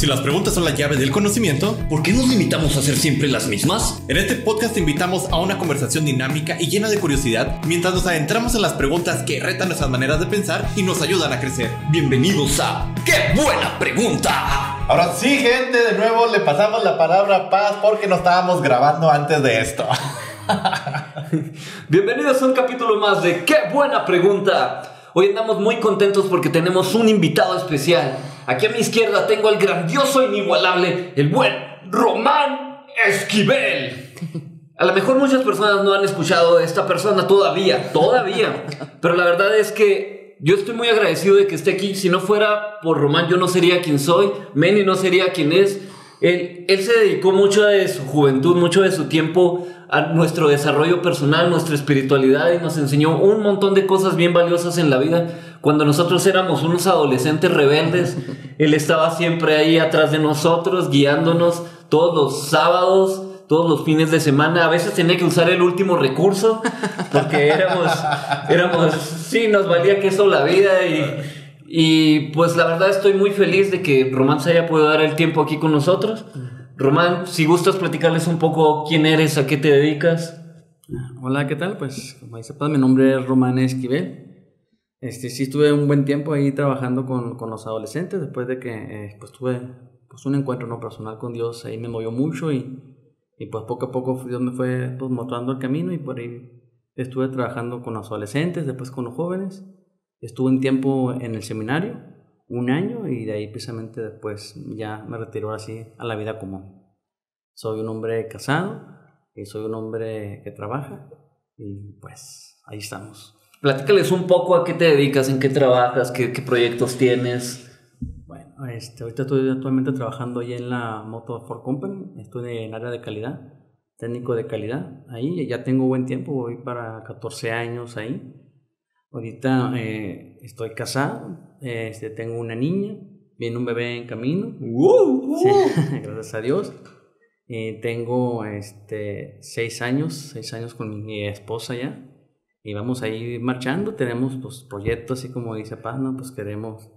Si las preguntas son la llave del conocimiento, ¿por qué nos limitamos a hacer siempre las mismas? En este podcast te invitamos a una conversación dinámica y llena de curiosidad mientras nos adentramos en las preguntas que retan nuestras maneras de pensar y nos ayudan a crecer. Bienvenidos a ¡Qué buena pregunta! Ahora sí, gente, de nuevo le pasamos la palabra a paz porque no estábamos grabando antes de esto. Bienvenidos a un capítulo más de ¡Qué buena pregunta! Hoy andamos muy contentos porque tenemos un invitado especial. Aquí a mi izquierda tengo al grandioso e inigualable, el buen Román Esquivel. A lo mejor muchas personas no han escuchado esta persona todavía, todavía. Pero la verdad es que yo estoy muy agradecido de que esté aquí. Si no fuera por Román, yo no sería quien soy. Manny no sería quien es. Él, él se dedicó mucho de su juventud, mucho de su tiempo a nuestro desarrollo personal, nuestra espiritualidad y nos enseñó un montón de cosas bien valiosas en la vida. Cuando nosotros éramos unos adolescentes rebeldes, Él estaba siempre ahí atrás de nosotros, guiándonos todos los sábados, todos los fines de semana. A veces tenía que usar el último recurso porque éramos, éramos, sí, nos valía que eso la vida y, y pues la verdad estoy muy feliz de que Román se haya podido dar el tiempo aquí con nosotros. Román, si gustas platicarles un poco quién eres, a qué te dedicas. Hola, ¿qué tal? Pues como dice mi nombre es Román Esquivel. Este, sí estuve un buen tiempo ahí trabajando con, con los adolescentes después de que eh, pues tuve pues, un encuentro no personal con Dios, ahí me movió mucho y, y pues poco a poco Dios me fue pues, mostrando el camino y por ahí estuve trabajando con los adolescentes, después con los jóvenes. Estuve un tiempo en el seminario un año y de ahí precisamente después ya me retiró así a la vida común. Soy un hombre casado y soy un hombre que trabaja y pues ahí estamos. Platícales un poco a qué te dedicas, en qué trabajas, qué, qué proyectos tienes. Bueno, este, ahorita estoy actualmente trabajando ahí en la Moto Ford Company, estoy en área de calidad, técnico de calidad. Ahí ya tengo buen tiempo, voy para 14 años ahí. Ahorita eh, estoy casado, este, tengo una niña, viene un bebé en camino. gracias a Dios. Eh, tengo este, seis años, seis años con mi esposa ya. Y vamos a ir marchando. Tenemos pues, proyectos, así como dice Paz, ¿no? Pues queremos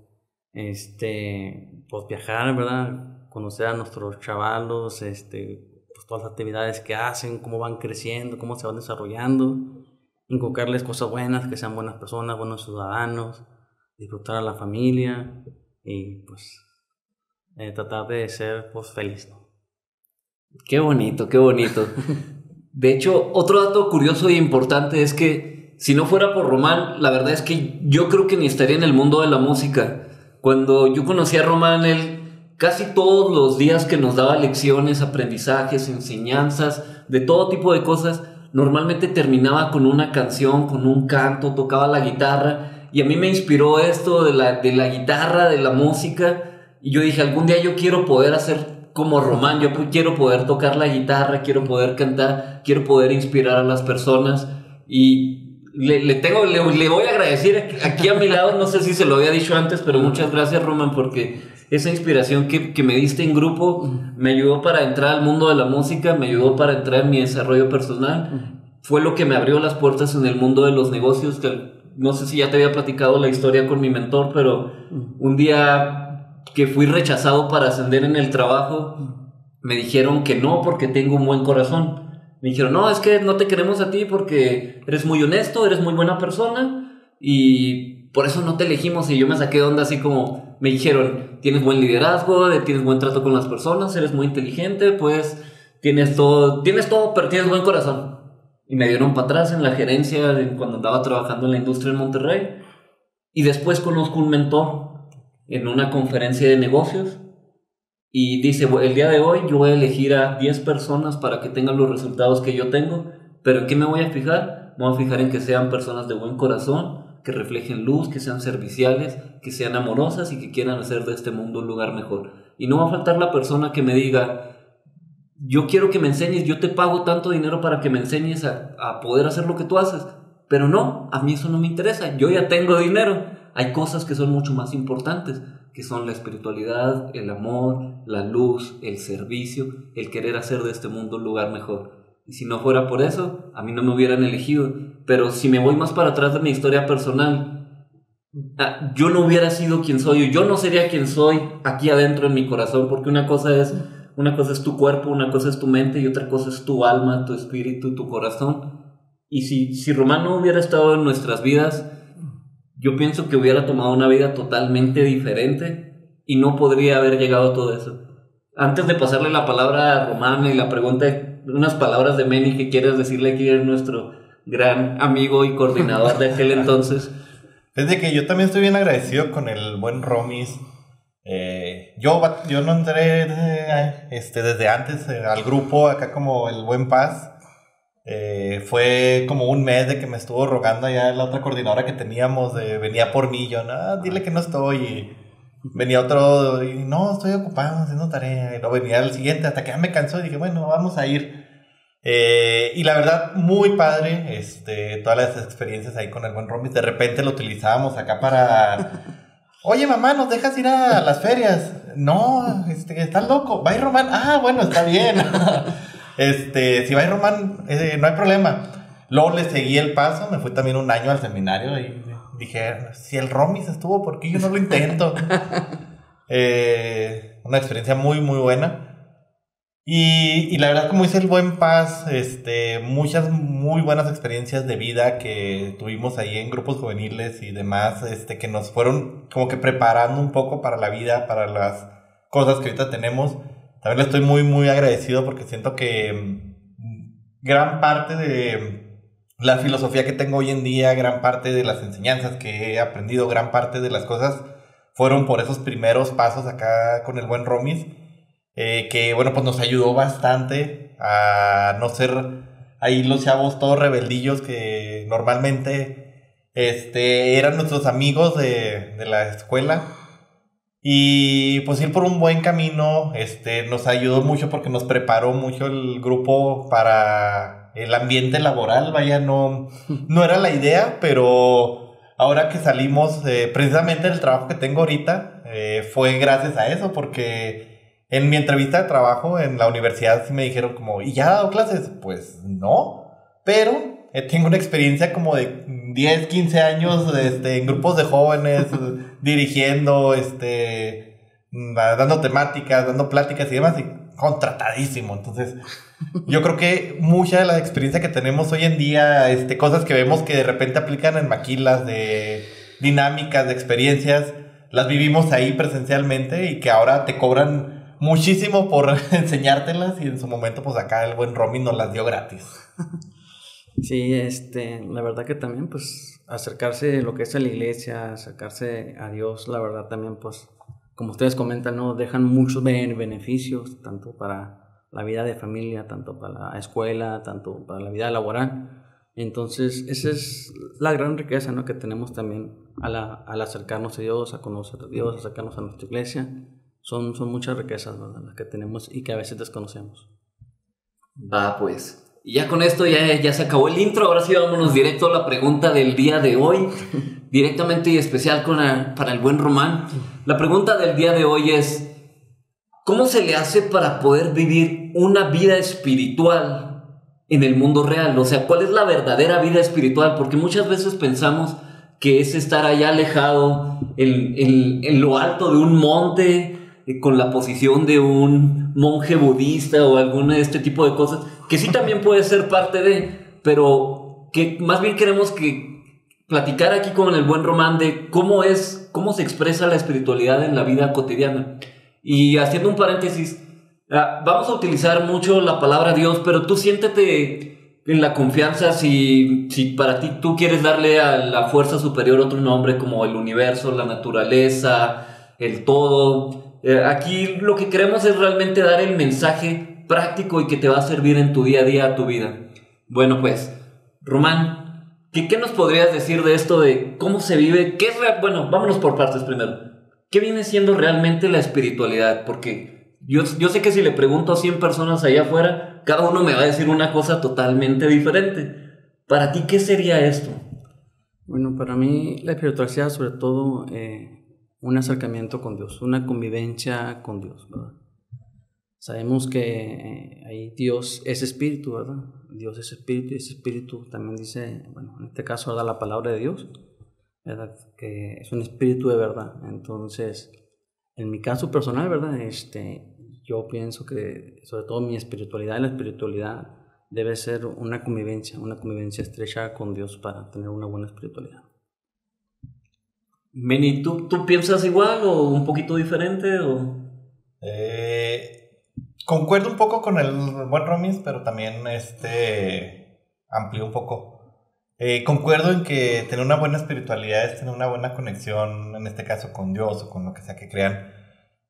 este, pues, viajar, ¿verdad? Conocer a nuestros chavalos, este, pues, todas las actividades que hacen, cómo van creciendo, cómo se van desarrollando inculcarles cosas buenas, que sean buenas personas, buenos ciudadanos, disfrutar a la familia y pues eh, tratar de ser pues feliz. Qué bonito, qué bonito. De hecho, otro dato curioso e importante es que si no fuera por Román, la verdad es que yo creo que ni estaría en el mundo de la música. Cuando yo conocí a Román, él casi todos los días que nos daba lecciones, aprendizajes, enseñanzas, de todo tipo de cosas, normalmente terminaba con una canción, con un canto, tocaba la guitarra. Y a mí me inspiró esto de la, de la guitarra, de la música. Y yo dije, algún día yo quiero poder hacer como Román, yo quiero poder tocar la guitarra, quiero poder cantar, quiero poder inspirar a las personas y le, tengo, le, le, voy a agradecer aquí a mi lado, no sé si se lo había dicho antes, pero muchas gracias Román porque esa inspiración que, que, me diste en grupo me ayudó para entrar al mundo de la música, me ayudó para entrar en mi desarrollo personal. Fue lo que me abrió las puertas en el mundo de los negocios, que no sé si ya te había platicado la historia con mi mentor, pero un día que fui rechazado para ascender en el trabajo, me dijeron que no porque tengo un buen corazón. Me dijeron, no, es que no te queremos a ti porque eres muy honesto, eres muy buena persona y por eso no te elegimos. Y yo me saqué de onda así como, me dijeron, tienes buen liderazgo, tienes buen trato con las personas, eres muy inteligente, pues tienes todo, tienes todo, pero tienes buen corazón. Y me dieron para atrás en la gerencia cuando andaba trabajando en la industria en Monterrey. Y después conozco un mentor en una conferencia de negocios y dice, el día de hoy yo voy a elegir a 10 personas para que tengan los resultados que yo tengo, pero ¿en qué me voy a fijar? Me voy a fijar en que sean personas de buen corazón, que reflejen luz, que sean serviciales, que sean amorosas y que quieran hacer de este mundo un lugar mejor. Y no va a faltar la persona que me diga, yo quiero que me enseñes, yo te pago tanto dinero para que me enseñes a, a poder hacer lo que tú haces. Pero no, a mí eso no me interesa, yo ya tengo dinero. Hay cosas que son mucho más importantes, que son la espiritualidad, el amor, la luz, el servicio, el querer hacer de este mundo un lugar mejor. Y si no fuera por eso, a mí no me hubieran elegido. Pero si me voy más para atrás de mi historia personal, ah, yo no hubiera sido quien soy, yo no sería quien soy aquí adentro en mi corazón, porque una cosa es, una cosa es tu cuerpo, una cosa es tu mente y otra cosa es tu alma, tu espíritu, tu corazón. Y si, si Román no hubiera estado en nuestras vidas, yo pienso que hubiera tomado una vida totalmente diferente y no podría haber llegado a todo eso. Antes de pasarle la palabra a Román y la pregunta, unas palabras de Meni que quieres decirle que eres nuestro gran amigo y coordinador de aquel entonces. Desde que yo también estoy bien agradecido con el buen Romis. Eh, yo, yo no entré este, desde antes eh, al grupo, acá como el Buen Paz. Eh, fue como un mes de que me estuvo rogando ya la otra coordinadora que teníamos, de, venía por mí, yo, no, dile que no estoy. Y venía otro, y no, estoy ocupado haciendo tarea. Y luego venía el siguiente, hasta que ya me cansó y dije, bueno, vamos a ir. Eh, y la verdad, muy padre, este, todas las experiencias ahí con el buen Romis. De repente lo utilizábamos acá para... Oye, mamá, ¿nos dejas ir a las ferias? No, este, estás loco. Va Román. Ah, bueno, está bien. Este, si va a Román, eh, no hay problema. Luego le seguí el paso, me fui también un año al seminario y dije, si el Romis estuvo, ¿por qué yo no lo intento? Eh, una experiencia muy, muy buena. Y, y, la verdad, como dice el Buen Paz, este, muchas muy buenas experiencias de vida que tuvimos ahí en grupos juveniles y demás, este, que nos fueron como que preparando un poco para la vida, para las cosas que ahorita tenemos. También le estoy muy, muy agradecido porque siento que mm, gran parte de la filosofía que tengo hoy en día, gran parte de las enseñanzas que he aprendido, gran parte de las cosas fueron por esos primeros pasos acá con el buen Romis, eh, que bueno, pues nos ayudó bastante a no ser ahí los chavos todos rebeldillos que normalmente este, eran nuestros amigos de, de la escuela y pues ir por un buen camino este, nos ayudó mucho porque nos preparó mucho el grupo para el ambiente laboral. Vaya, no, no era la idea, pero ahora que salimos, eh, precisamente el trabajo que tengo ahorita eh, fue gracias a eso, porque en mi entrevista de trabajo en la universidad sí me dijeron como, ¿y ya ha dado clases? Pues no, pero eh, tengo una experiencia como de 10, 15 años este, en grupos de jóvenes, dirigiendo, este, mm, dando temáticas, dando pláticas y demás, y contratadísimo. Entonces, yo creo que mucha de la experiencia que tenemos hoy en día, este, cosas que vemos que de repente aplican en maquilas de dinámicas, de experiencias, las vivimos ahí presencialmente y que ahora te cobran muchísimo por enseñártelas y en su momento pues acá el buen Romy nos las dio gratis. Sí, este, la verdad que también, pues, acercarse lo que es a la iglesia, acercarse a Dios, la verdad también, pues, como ustedes comentan, ¿no? Dejan muchos beneficios, tanto para la vida de familia, tanto para la escuela, tanto para la vida laboral. Entonces, esa es la gran riqueza, ¿no? Que tenemos también al, al acercarnos a Dios, a conocer a Dios, acercarnos a nuestra iglesia. Son, son muchas riquezas, ¿verdad? Las que tenemos y que a veces desconocemos. Va, pues. Y ya con esto ya, ya se acabó el intro. Ahora sí vámonos directo a la pregunta del día de hoy. Directamente y especial con para el buen Román. La pregunta del día de hoy es, ¿cómo se le hace para poder vivir una vida espiritual en el mundo real? O sea, ¿cuál es la verdadera vida espiritual? Porque muchas veces pensamos que es estar allá alejado en, en lo alto de un monte eh, con la posición de un monje budista o alguno de este tipo de cosas que sí también puede ser parte de, pero que más bien queremos que platicar aquí con el buen Román de cómo es, cómo se expresa la espiritualidad en la vida cotidiana. Y haciendo un paréntesis, ah, vamos a utilizar mucho la palabra Dios, pero tú siéntete en la confianza si, si para ti tú quieres darle a la fuerza superior otro nombre como el universo, la naturaleza, el todo. Eh, aquí lo que queremos es realmente dar el mensaje práctico y que te va a servir en tu día a día, tu vida. Bueno, pues, Román, ¿qué, nos podrías decir de esto de cómo se vive? ¿Qué es Bueno, vámonos por partes primero. ¿Qué viene siendo realmente la espiritualidad? Porque yo, yo sé que si le pregunto a 100 personas allá afuera, cada uno me va a decir una cosa totalmente diferente. Para ti, ¿qué sería esto? Bueno, para mí la espiritualidad sobre todo eh, un acercamiento con Dios, una convivencia con Dios, ¿verdad? Sabemos que eh, ahí Dios es espíritu, ¿verdad? Dios es espíritu y ese espíritu también dice, bueno, en este caso da la palabra de Dios. ¿verdad? Que es un espíritu de verdad. Entonces, en mi caso personal, ¿verdad? Este, yo pienso que sobre todo mi espiritualidad y la espiritualidad debe ser una convivencia, una convivencia estrecha con Dios para tener una buena espiritualidad. Meni, ¿tú, ¿tú piensas igual o un poquito diferente? O? Eh, concuerdo un poco con el buen Romis, pero también este, amplío un poco. Eh, concuerdo en que tener una buena espiritualidad es tener una buena conexión, en este caso con Dios o con lo que sea que crean.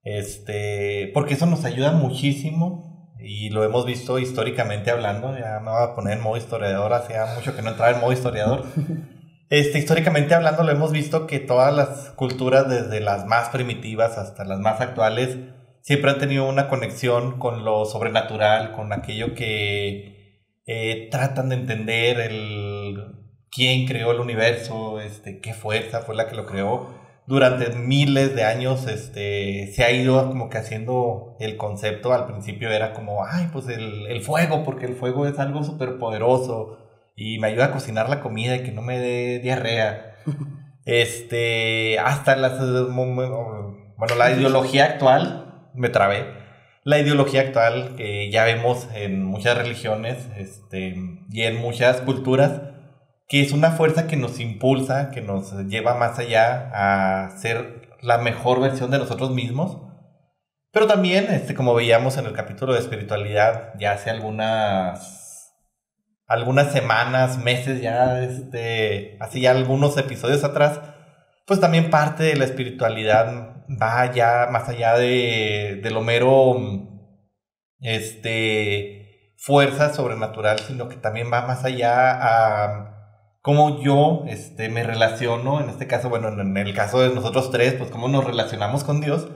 Este, porque eso nos ayuda muchísimo y lo hemos visto históricamente hablando. Ya me voy a poner en modo historiador, hacía mucho que no entraba en modo historiador. Este, históricamente hablando, lo hemos visto que todas las culturas, desde las más primitivas hasta las más actuales, siempre han tenido una conexión con lo sobrenatural, con aquello que eh, tratan de entender el quién creó el universo, este, qué fuerza fue la que lo creó. Durante miles de años este, se ha ido como que haciendo el concepto. Al principio era como, ay, pues el, el fuego, porque el fuego es algo súper poderoso y me ayuda a cocinar la comida y que no me dé diarrea. Este, hasta las, bueno, la ideología actual, me trabé, la ideología actual que ya vemos en muchas religiones este, y en muchas culturas, que es una fuerza que nos impulsa, que nos lleva más allá a ser la mejor versión de nosotros mismos. Pero también, este, como veíamos en el capítulo de espiritualidad, ya hace algunas algunas semanas, meses ya, este, así ya algunos episodios atrás, pues también parte de la espiritualidad va ya más allá de, de lo mero, este, fuerza sobrenatural, sino que también va más allá a cómo yo, este, me relaciono, en este caso, bueno, en el caso de nosotros tres, pues cómo nos relacionamos con Dios,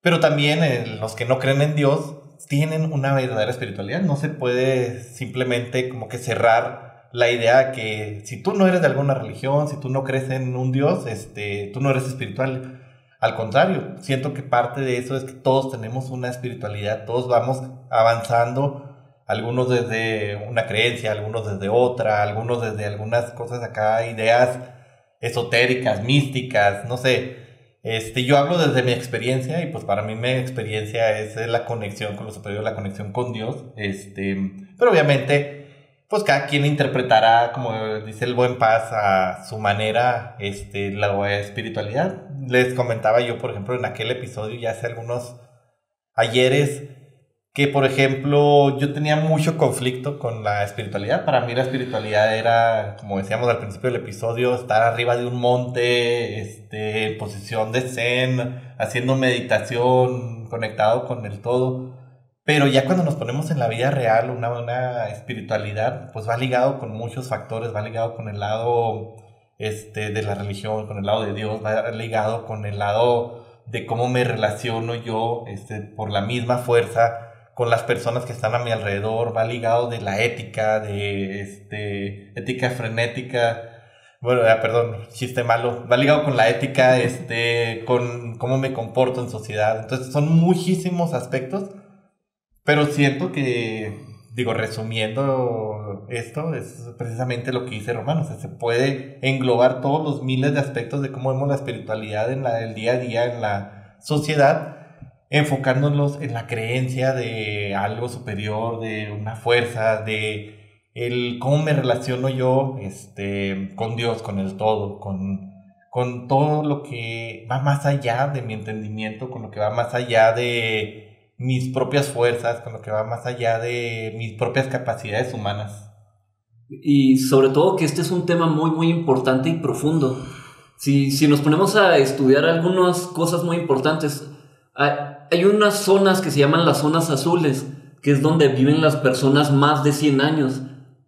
pero también en los que no creen en Dios, tienen una verdadera espiritualidad. No se puede simplemente como que cerrar la idea que si tú no eres de alguna religión, si tú no crees en un Dios, este, tú no eres espiritual. Al contrario, siento que parte de eso es que todos tenemos una espiritualidad, todos vamos avanzando, algunos desde una creencia, algunos desde otra, algunos desde algunas cosas acá, ideas esotéricas, místicas, no sé, este, yo hablo desde mi experiencia y pues para mí mi experiencia es la conexión con lo superior, la conexión con Dios. Este, pero obviamente, pues cada quien interpretará, como dice el buen paz, a su manera este, la espiritualidad. Les comentaba yo, por ejemplo, en aquel episodio ya hace algunos ayeres que por ejemplo yo tenía mucho conflicto con la espiritualidad. Para mí la espiritualidad era, como decíamos al principio del episodio, estar arriba de un monte, este, en posición de zen, haciendo meditación, conectado con el todo. Pero ya cuando nos ponemos en la vida real, una, una espiritualidad, pues va ligado con muchos factores, va ligado con el lado este, de la religión, con el lado de Dios, va ligado con el lado de cómo me relaciono yo este, por la misma fuerza con las personas que están a mi alrededor, va ligado de la ética, de este, ética frenética, bueno, ah, perdón, chiste malo, va ligado con la ética, este, con cómo me comporto en sociedad. Entonces son muchísimos aspectos, pero siento que, digo, resumiendo esto, es precisamente lo que dice Romano, o sea, se puede englobar todos los miles de aspectos de cómo vemos la espiritualidad en la, el día a día en la sociedad enfocándonos en la creencia de algo superior, de una fuerza, de el cómo me relaciono yo este, con Dios, con el todo, con, con todo lo que va más allá de mi entendimiento, con lo que va más allá de mis propias fuerzas, con lo que va más allá de mis propias capacidades humanas. Y sobre todo que este es un tema muy, muy importante y profundo. Si, si nos ponemos a estudiar algunas cosas muy importantes, hay unas zonas que se llaman las zonas azules, que es donde viven las personas más de 100 años.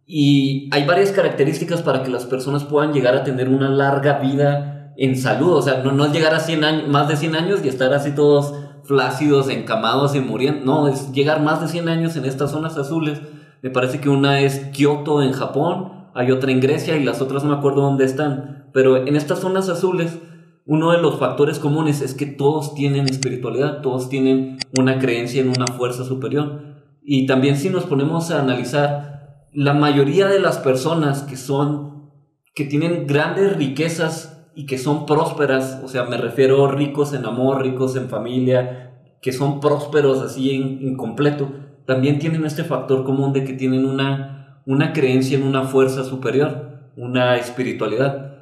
Y hay varias características para que las personas puedan llegar a tener una larga vida en salud. O sea, no, no llegar a 100 años, más de 100 años y estar así todos flácidos, encamados y muriendo. No, es llegar más de 100 años en estas zonas azules. Me parece que una es Kioto en Japón, hay otra en Grecia y las otras no me acuerdo dónde están. Pero en estas zonas azules uno de los factores comunes es que todos tienen espiritualidad, todos tienen una creencia en una fuerza superior. Y también si nos ponemos a analizar, la mayoría de las personas que son, que tienen grandes riquezas y que son prósperas, o sea, me refiero ricos en amor, ricos en familia, que son prósperos así en, completo, también tienen este factor común de que tienen una, una creencia en una fuerza superior, una espiritualidad.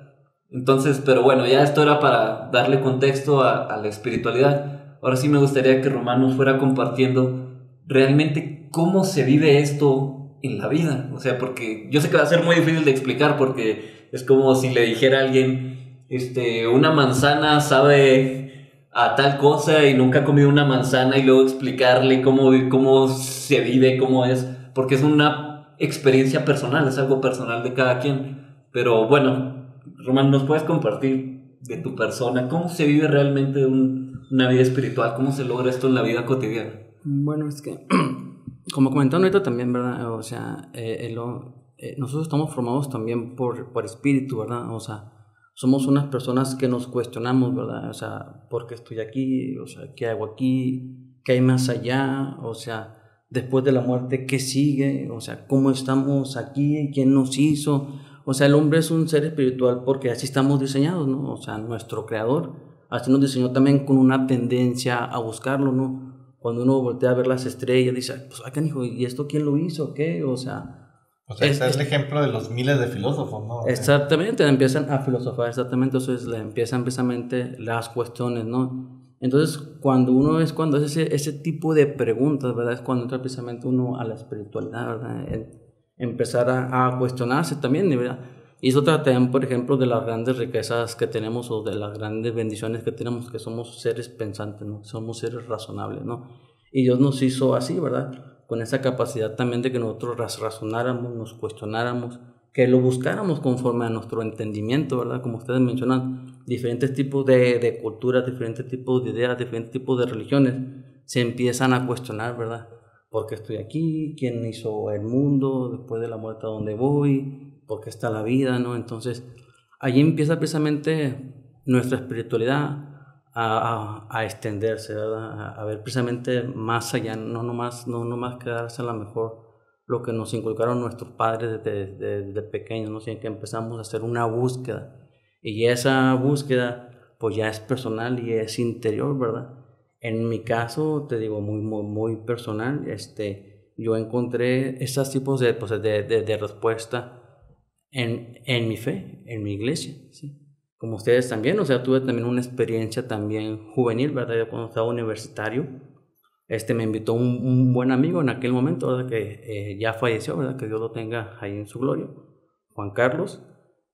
Entonces, pero bueno, ya esto era para darle contexto a, a la espiritualidad. Ahora sí me gustaría que Román fuera compartiendo realmente cómo se vive esto en la vida. O sea, porque yo sé que va a ser muy difícil de explicar porque es como si le dijera a alguien, este, una manzana sabe a tal cosa y nunca ha comido una manzana y luego explicarle cómo, cómo se vive, cómo es, porque es una experiencia personal, es algo personal de cada quien. Pero bueno, Román, ¿nos puedes compartir de tu persona? ¿Cómo se vive realmente una vida espiritual? ¿Cómo se logra esto en la vida cotidiana? Bueno, es que, como comentaron ahorita también, ¿verdad? O sea, eh, eh, nosotros estamos formados también por, por espíritu, ¿verdad? O sea, somos unas personas que nos cuestionamos, ¿verdad? O sea, ¿por qué estoy aquí? O sea, ¿qué hago aquí? ¿Qué hay más allá? O sea, después de la muerte, ¿qué sigue? O sea, ¿cómo estamos aquí? ¿Quién nos hizo? O sea, el hombre es un ser espiritual porque así estamos diseñados, ¿no? O sea, nuestro creador así nos diseñó también con una tendencia a buscarlo, ¿no? Cuando uno voltea a ver las estrellas, dice, pues, acá, hijo, ¿y esto quién lo hizo? ¿Qué? O sea... O sea, es, es el ejemplo de los miles de filósofos, ¿no? Exactamente, empiezan a filosofar, exactamente, eso es, empiezan precisamente las cuestiones, ¿no? Entonces, cuando uno es, cuando es ese, ese tipo de preguntas, ¿verdad? Es cuando entra precisamente uno a la espiritualidad, ¿verdad? empezar a, cuestionarse también, ¿verdad? Y eso también, por ejemplo, de las grandes riquezas que tenemos o de las grandes bendiciones que tenemos, que somos seres pensantes, ¿no? Somos seres razonables, ¿no? Y Dios nos hizo así, ¿verdad? Con esa capacidad también de que nosotros razonáramos, nos cuestionáramos, que lo buscáramos conforme a nuestro entendimiento, ¿verdad? Como ustedes mencionan, diferentes tipos de, de culturas, diferentes tipos de ideas, diferentes tipos de religiones se empiezan a cuestionar, ¿verdad? ¿Por qué estoy aquí? ¿Quién hizo el mundo? Después de la muerte, ¿a dónde voy? ¿Por qué está la vida? ¿no? Entonces, allí empieza precisamente nuestra espiritualidad a, a, extenderse, ¿verdad? A, ver precisamente más allá, no nomás, no nomás quedarse a lo mejor lo que nos inculcaron nuestros padres desde, desde, pequeños, ¿no? sino que empezamos a hacer una búsqueda. Y esa búsqueda, pues ya es personal y es interior, ¿verdad? En mi caso, te digo, muy, muy, muy personal, este, yo encontré esos tipos de, pues, de, de, de, respuesta en, en mi fe, en mi iglesia, ¿sí? Como ustedes también, o sea, tuve también una experiencia también juvenil, ¿verdad? Yo cuando estaba universitario, este, me invitó un, un buen amigo en aquel momento, ¿verdad? Que eh, ya falleció, ¿verdad? Que Dios lo tenga ahí en su gloria, Juan Carlos.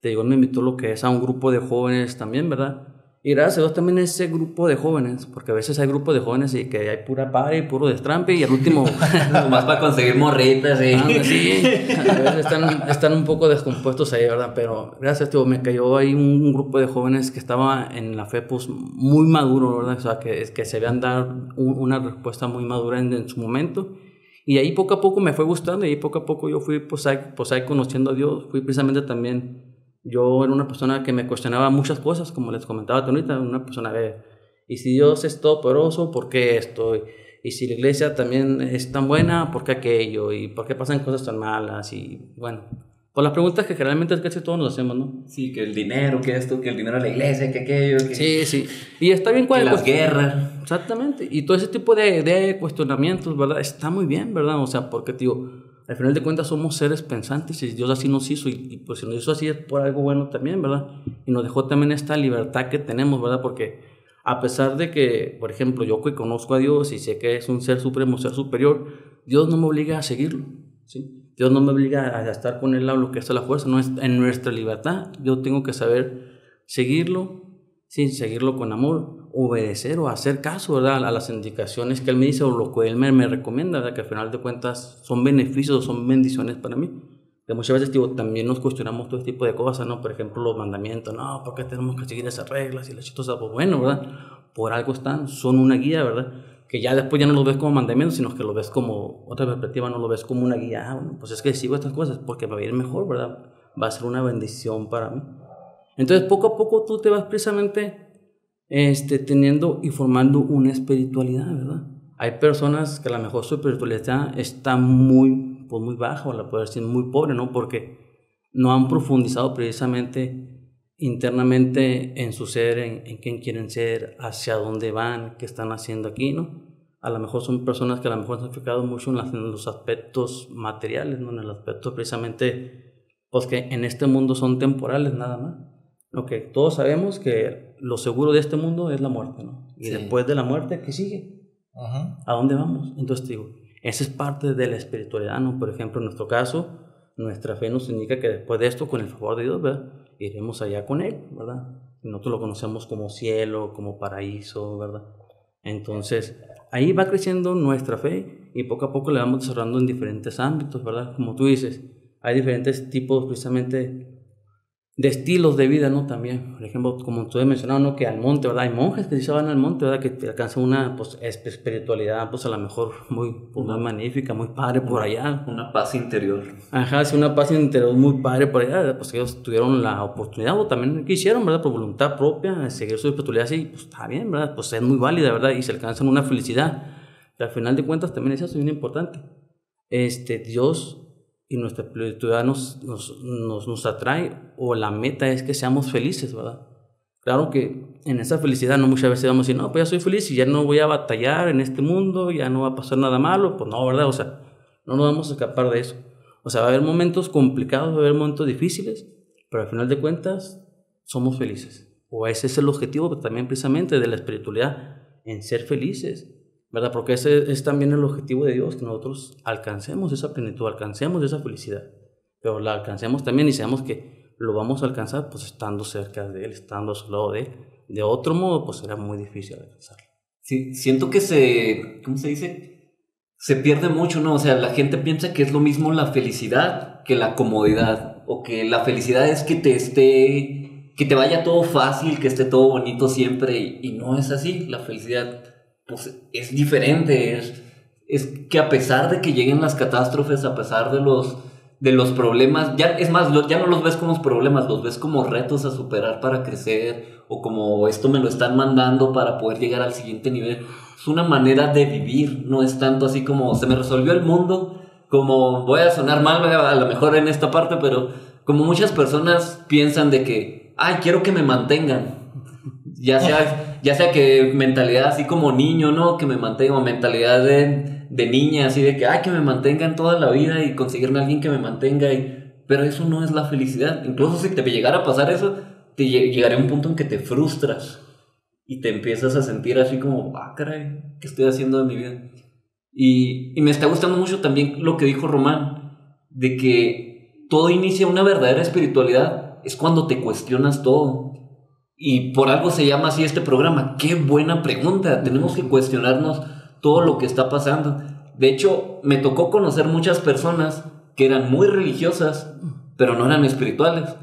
Te digo, me invitó lo que es a un grupo de jóvenes también, ¿verdad? Y gracias a Dios también ese grupo de jóvenes, porque a veces hay grupos de jóvenes y que hay pura y puro destrampe y al último... Nomás para conseguir morritas y... Ah, sí, a veces están, están un poco descompuestos ahí, ¿verdad? Pero gracias, tío, me cayó ahí un, grupo de jóvenes que estaba en la fe pues muy maduro, ¿verdad? O sea, que, que se vean dar una respuesta muy madura en, en, su momento. Y ahí poco a poco me fue gustando y ahí poco a poco yo fui pues ahí, pues ahí conociendo a Dios, fui precisamente también yo era una persona que me cuestionaba muchas cosas, como les comentaba ahorita, una persona de, ¿y si Dios es todopoderoso, por qué esto? Y si la iglesia también es tan buena, ¿por qué aquello? ¿Y por qué pasan cosas tan malas? Y bueno, pues las preguntas que generalmente que todos nos hacemos, ¿no? Sí, que el dinero, que esto, que el dinero de la iglesia, que aquello. Que... Sí, sí. Y está bien cuando... las guerras. Exactamente. Y todo ese tipo de, de cuestionamientos, ¿verdad? Está muy bien, ¿verdad? O sea, porque, tío al final de cuentas somos seres pensantes y Dios así nos hizo y, pues si nos hizo así es por algo bueno también, ¿verdad? Y nos dejó también esta libertad que tenemos, ¿verdad? Porque a pesar de que, por ejemplo, yo que conozco a Dios y sé que es un ser supremo, ser superior, Dios no me obliga a seguirlo, ¿sí? Dios no me obliga a estar con él a lo que es la fuerza, no es en nuestra libertad. Yo tengo que saber seguirlo, sí, seguirlo con amor, obedecer o hacer caso ¿verdad? a las indicaciones que Él me dice o lo que Él me, recomienda, ¿verdad? que al final de cuentas son beneficios, son bendiciones para mí. Que muchas veces digo, también nos cuestionamos todo este tipo de cosas, ¿no? Por ejemplo, los mandamientos, no, ¿por qué tenemos que seguir esas reglas? Y las cosas, pues bueno, ¿verdad? Por algo están, son una guía, ¿verdad? Que ya después ya no lo ves como mandamientos, sino que lo ves como, otra perspectiva, no lo ves como una guía. Ah, bueno, pues es que sigo estas cosas porque va a ir mejor, ¿verdad? Va a ser una bendición para mí. Entonces, poco a poco tú te vas precisamente este, teniendo y formando una espiritualidad, ¿verdad? Hay personas que a lo mejor su espiritualidad está muy, pues muy baja, o la puede decir muy pobre, ¿no? Porque no han profundizado precisamente internamente en su ser, en, en quién quieren ser, hacia dónde van, qué están haciendo aquí, ¿no? A lo mejor son personas que a lo mejor se han fijado mucho en, en los aspectos materiales, ¿no? En el aspecto precisamente, pues que en este mundo son temporales nada más. Ok, todos sabemos que lo seguro de este mundo es la muerte, ¿no? Y Sí. después de la muerte, ¿qué sigue? Ajá. ¿A dónde vamos? Entonces te digo, esa es parte de la espiritualidad, ¿no? Por ejemplo, en nuestro caso, nuestra fe nos indica que después de esto, con el favor de Dios, ¿verdad? Iremos allá con Él, ¿verdad? Y nosotros lo conocemos como cielo, como paraíso, ¿verdad? Entonces, ahí va creciendo nuestra fe y poco a poco le vamos desarrollando en diferentes ámbitos, ¿verdad? Como tú dices, hay diferentes tipos precisamente de estilos de vida, ¿no? También, por ejemplo, como tú has mencionado, ¿no? Que al monte, ¿verdad? Hay monjes que sí se van al monte, ¿verdad? Que alcanzan una, pues, esp- espiritualidad, pues, a lo mejor muy, pues, muy magnífica, muy padre por allá. Una paz interior. Ajá, es una paz interior muy padre por allá, pues ellos tuvieron la oportunidad o también quisieron, ¿verdad? Por voluntad propia, seguir su espiritualidad así, pues está bien, ¿verdad? Pues es muy válida, ¿verdad? Y se alcanzan una felicidad. Pero al final de cuentas también es eso, bien importante. Este, Dios y nuestra espiritualidad nos, nos, nos, nos atrae o la meta es que seamos felices, ¿verdad? Claro que en esa felicidad no muchas veces vamos a decir, no, pues ya soy feliz y ya no voy a batallar en este mundo, ya no va a pasar nada malo, pues no, ¿verdad? O sea, no nos vamos a escapar de eso. O sea, va a haber momentos complicados, va a haber momentos difíciles, pero al final de cuentas somos felices. O ese es el objetivo también precisamente de la espiritualidad, en ser felices, ¿verdad? Porque ese es también el objetivo de Dios, que nosotros alcancemos esa plenitud, alcancemos esa felicidad, pero la alcancemos también y sabemos que lo vamos a alcanzar pues estando cerca de Él, estando a su lado de Él. De otro modo, pues será muy difícil alcanzarlo. Sí, siento que se, ¿cómo se dice? Se pierde mucho, ¿no? O sea, la gente piensa que es lo mismo la felicidad que la comodidad, o que la felicidad es que te esté, que te vaya todo fácil, que esté todo bonito siempre, y, y no es así. La felicidad, pues, es diferente, es, es que a pesar de que lleguen las catástrofes, a pesar de los, de los problemas, ya, es más, ya no los ves como problemas, los ves como retos a superar para crecer, o como esto me lo están mandando para poder llegar al siguiente nivel. Es una manera de vivir, no es tanto así como se me resolvió el mundo, como voy a sonar mal a lo mejor en esta parte, pero como muchas personas piensan de que, ay, quiero que me mantengan. Ya sea, ya sea que mentalidad así como niño, ¿no? Que me mantenga, mentalidad de, de niña, así de que, ay, que me mantengan toda la vida y conseguirme a alguien que me mantenga. Y, pero eso no es la felicidad. Incluso si te llegara a pasar eso, te lle- llegaría un punto en que te frustras y te empiezas a sentir así como, ah, caray, ¿qué estoy haciendo de mi vida? Y, y me está gustando mucho también lo que dijo Román, de que todo inicia una verdadera espiritualidad, es cuando te cuestionas todo. Y por algo se llama así este programa. Qué buena pregunta. Tenemos que cuestionarnos todo lo que está pasando. De hecho, me tocó conocer muchas personas que eran muy religiosas, pero no eran espirituales.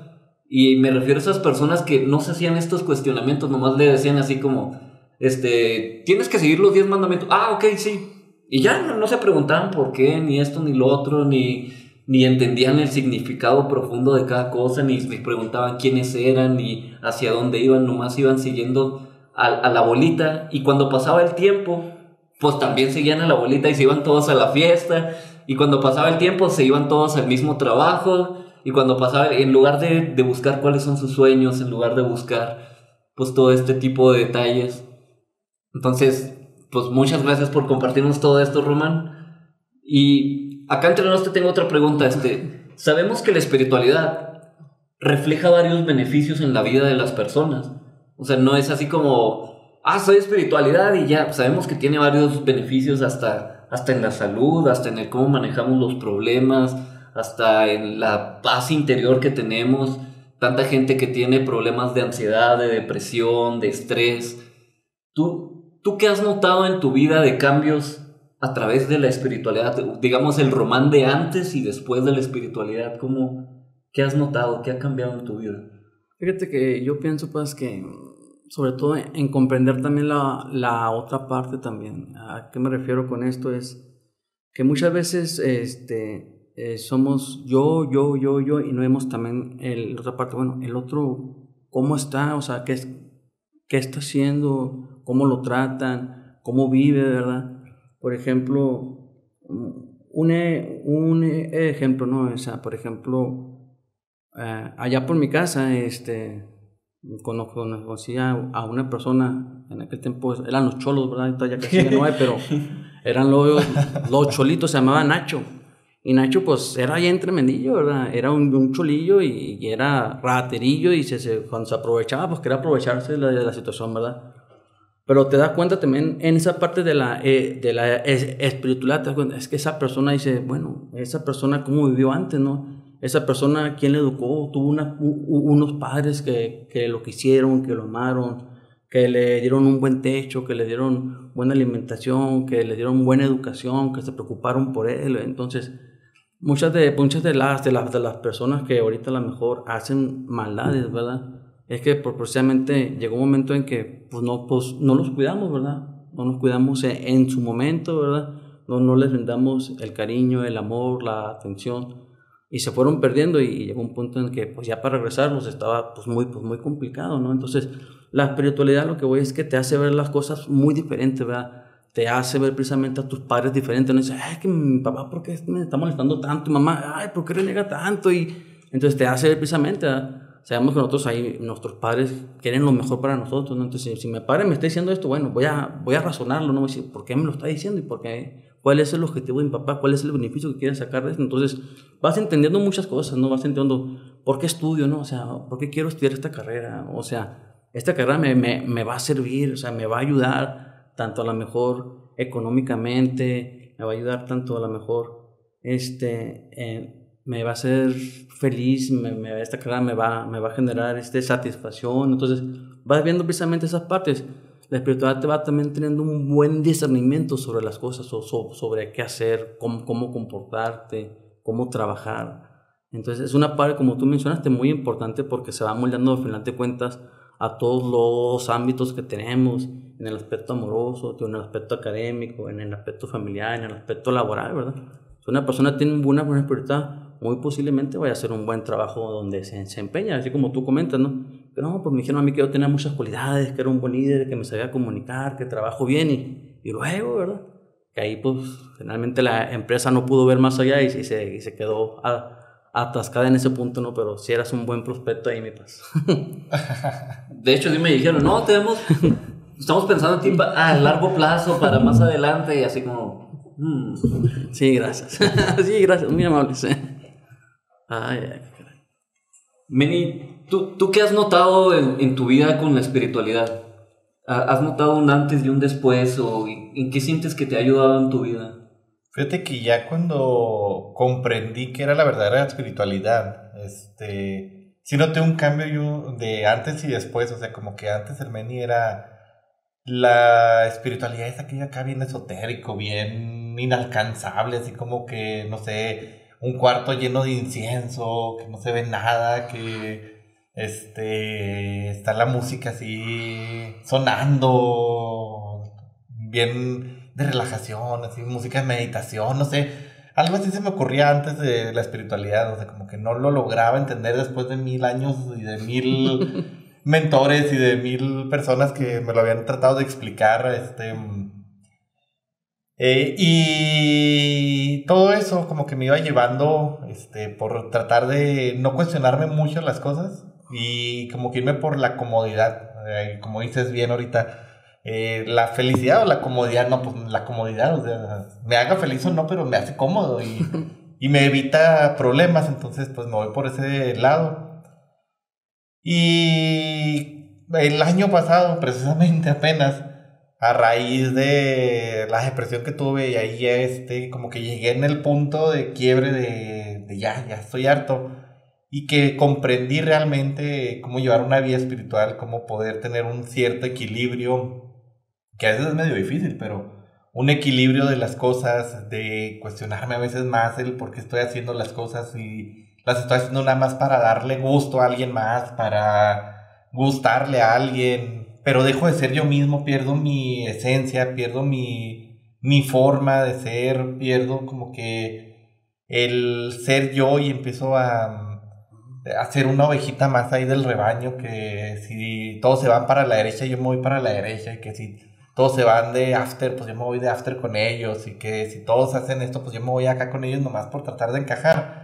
Y me refiero a esas personas que no se hacían estos cuestionamientos, nomás le decían así como, este, tienes que seguir los 10 mandamientos. Ah, ok, sí. Y ya no, no se preguntaban por qué, ni esto, ni lo otro, ni, ni entendían el significado profundo de cada cosa, ni se preguntaban quiénes eran, ni hacia dónde iban, nomás iban siguiendo a, a la bolita. Y cuando pasaba el tiempo, pues también seguían a la bolita y se iban todos a la fiesta. Y cuando pasaba el tiempo, se iban todos al mismo trabajo. Y cuando pasaba, en lugar de, de buscar cuáles son sus sueños, en lugar de buscar pues todo este tipo de detalles. Entonces, pues muchas gracias por compartirnos todo esto, Román. Y acá entre nosotros te tengo otra pregunta. Este, sabemos que la espiritualidad refleja varios beneficios en la vida de las personas. O sea, no es así como, ah, soy espiritualidad y ya. Sabemos que tiene varios beneficios hasta, hasta en la salud, hasta en el cómo manejamos los problemas, hasta en la paz interior que tenemos. Tanta gente que tiene problemas de ansiedad, de depresión, de estrés. ¿Tú, ¿Tú qué has notado en tu vida de cambios a través de la espiritualidad? Digamos, el román de antes y después de la espiritualidad. ¿Cómo, ¿Qué has notado? ¿Qué ha cambiado en tu vida? Fíjate que yo pienso pues que sobre todo en comprender también la, la otra parte también. ¿A qué me refiero con esto? Es que muchas veces este, eh, somos yo, yo, yo, yo y no vemos también el, la otra parte, bueno, el otro, cómo está, o sea, qué, es, qué está haciendo, cómo lo tratan, cómo vive, ¿verdad? Por ejemplo, un, e- un ejemplo, ¿no? O sea, por ejemplo, eh, allá por mi casa, este, Conocí a, una persona, en aquel tiempo eran los cholos, ¿verdad? casi no hay, pero eran los, los cholitos, se llamaba Nacho. Y Nacho, pues, era bien tremendillo, ¿verdad? Era un, cholillo y, era raterillo y se, cuando se aprovechaba, pues quería aprovecharse de la, de la, situación, ¿verdad? Pero te das cuenta también en esa parte de la, eh, de la espiritualidad, es que esa persona dice, bueno, esa persona cómo vivió antes, ¿no? esa persona, ¿quién le educó? Tuvo unos padres que, que, lo quisieron, que lo amaron, que le dieron un buen techo, que le dieron buena alimentación, que le dieron buena educación, que se preocuparon por él. Entonces, muchas de, muchas de, las, de, las, de las personas que ahorita a lo mejor hacen maldades, ¿verdad? Es que precisamente llegó un momento en que pues no, pues, no los cuidamos, ¿verdad? No nos cuidamos en, en su momento, ¿verdad? No, no les brindamos el cariño, el amor, la atención y se fueron perdiendo y llegó un punto en que pues ya para regresarlos estaba pues muy, pues muy complicado, ¿no? Entonces la espiritualidad lo que voy es que te hace ver las cosas muy diferentes, ¿verdad? Te hace ver precisamente a tus padres diferentes, no dices, ay, que mi papá, ¿por qué me está molestando tanto? Y mamá, ay, ¿por qué renega tanto? Y entonces te hace ver precisamente, ¿verdad? Sabemos que nosotros ahí, nuestros padres quieren lo mejor para nosotros, ¿no? Entonces, si, mi padre me está diciendo esto, bueno, voy a, voy a razonarlo, ¿no? Voy a decir, ¿por qué me lo está diciendo? ¿Y por qué? ¿Cuál es el objetivo de mi papá? ¿Cuál es el beneficio que quiere sacar de esto? Entonces, vas entendiendo muchas cosas, ¿no? Vas entendiendo por qué estudio, ¿no? O sea, ¿por qué quiero estudiar esta carrera? O sea, esta carrera me, me, me va a servir, o sea, me va a ayudar tanto a lo mejor económicamente, me va a ayudar tanto a lo mejor, este, me va a hacer feliz, me, esta carrera me va, me va a generar este, satisfacción. Entonces, vas viendo precisamente esas partes. La espiritualidad te va también teniendo un buen discernimiento sobre las cosas, sobre qué hacer, cómo, cómo comportarte, cómo trabajar. Entonces, es una parte, como tú mencionaste, muy importante porque se va moldeando, al final de cuentas, a todos los ámbitos que tenemos, en el aspecto amoroso, en el aspecto académico, en el aspecto familiar, en el aspecto laboral, ¿verdad? Si una persona tiene una buena espiritualidad, muy posiblemente vaya a hacer un buen trabajo donde se, se empeña, así como tú comentas, ¿no? Pero no, pues me dijeron a mí que yo tenía muchas cualidades, que era un buen líder, que me sabía comunicar, que trabajo bien y, y luego, ¿verdad? Que ahí pues finalmente la empresa no pudo ver más allá y, se, y se, quedó atascada en ese punto, ¿no? Pero si eras un buen prospecto ahí, mi paz. de hecho, sí me dijeron, no, tenemos, estamos pensando en ti a largo plazo para más adelante y así como... Mm". Sí, gracias. sí, gracias, muy amable. Ay, Meni, ¿tú, ¿tú qué has notado en, tu vida con la espiritualidad? ¿Has notado un antes y un después? ¿O en qué sientes que te ha ayudado en tu vida? Fíjate que ya cuando comprendí que era la verdadera espiritualidad, este, sí noté un cambio de antes y después, o sea, como que antes el Meni era la espiritualidad es aquella acá bien esotérico, bien inalcanzable, así como que, no sé, un cuarto lleno de incienso, que no se ve nada, que este está la música así sonando, bien de relajación, así música de meditación, no sé. Algo así se me ocurría antes de la espiritualidad, o sea, como que no lo lograba entender después de mil años y de mil mentores y de mil personas que me lo habían tratado de explicar, este eh, y todo eso como que me iba llevando este, por tratar de no cuestionarme mucho las cosas y como que irme por la comodidad. Eh, como dices bien ahorita, eh, la felicidad o la comodidad, no, pues la comodidad, o sea, me haga feliz o no, pero me hace cómodo y, y me evita problemas, entonces pues me voy por ese lado. Y el año pasado, precisamente apenas, a raíz de la depresión que tuve y ahí este, como que llegué en el punto de quiebre de, de ya, ya estoy harto. Y que comprendí realmente cómo llevar una vida espiritual, cómo poder tener un cierto equilibrio, que a veces es medio difícil, pero un equilibrio de las cosas, de cuestionarme a veces más el por qué estoy haciendo las cosas y las estoy haciendo nada más para darle gusto a alguien más, para gustarle a alguien, pero dejo de ser yo mismo, pierdo mi esencia, pierdo mi, mi forma de ser, pierdo como que el ser yo y empiezo a, a ser una ovejita más ahí del rebaño, que si todos se van para la derecha, yo me voy para la derecha, y que si todos se van de after, pues yo me voy de after con ellos, y que si todos hacen esto, pues yo me voy acá con ellos nomás por tratar de encajar.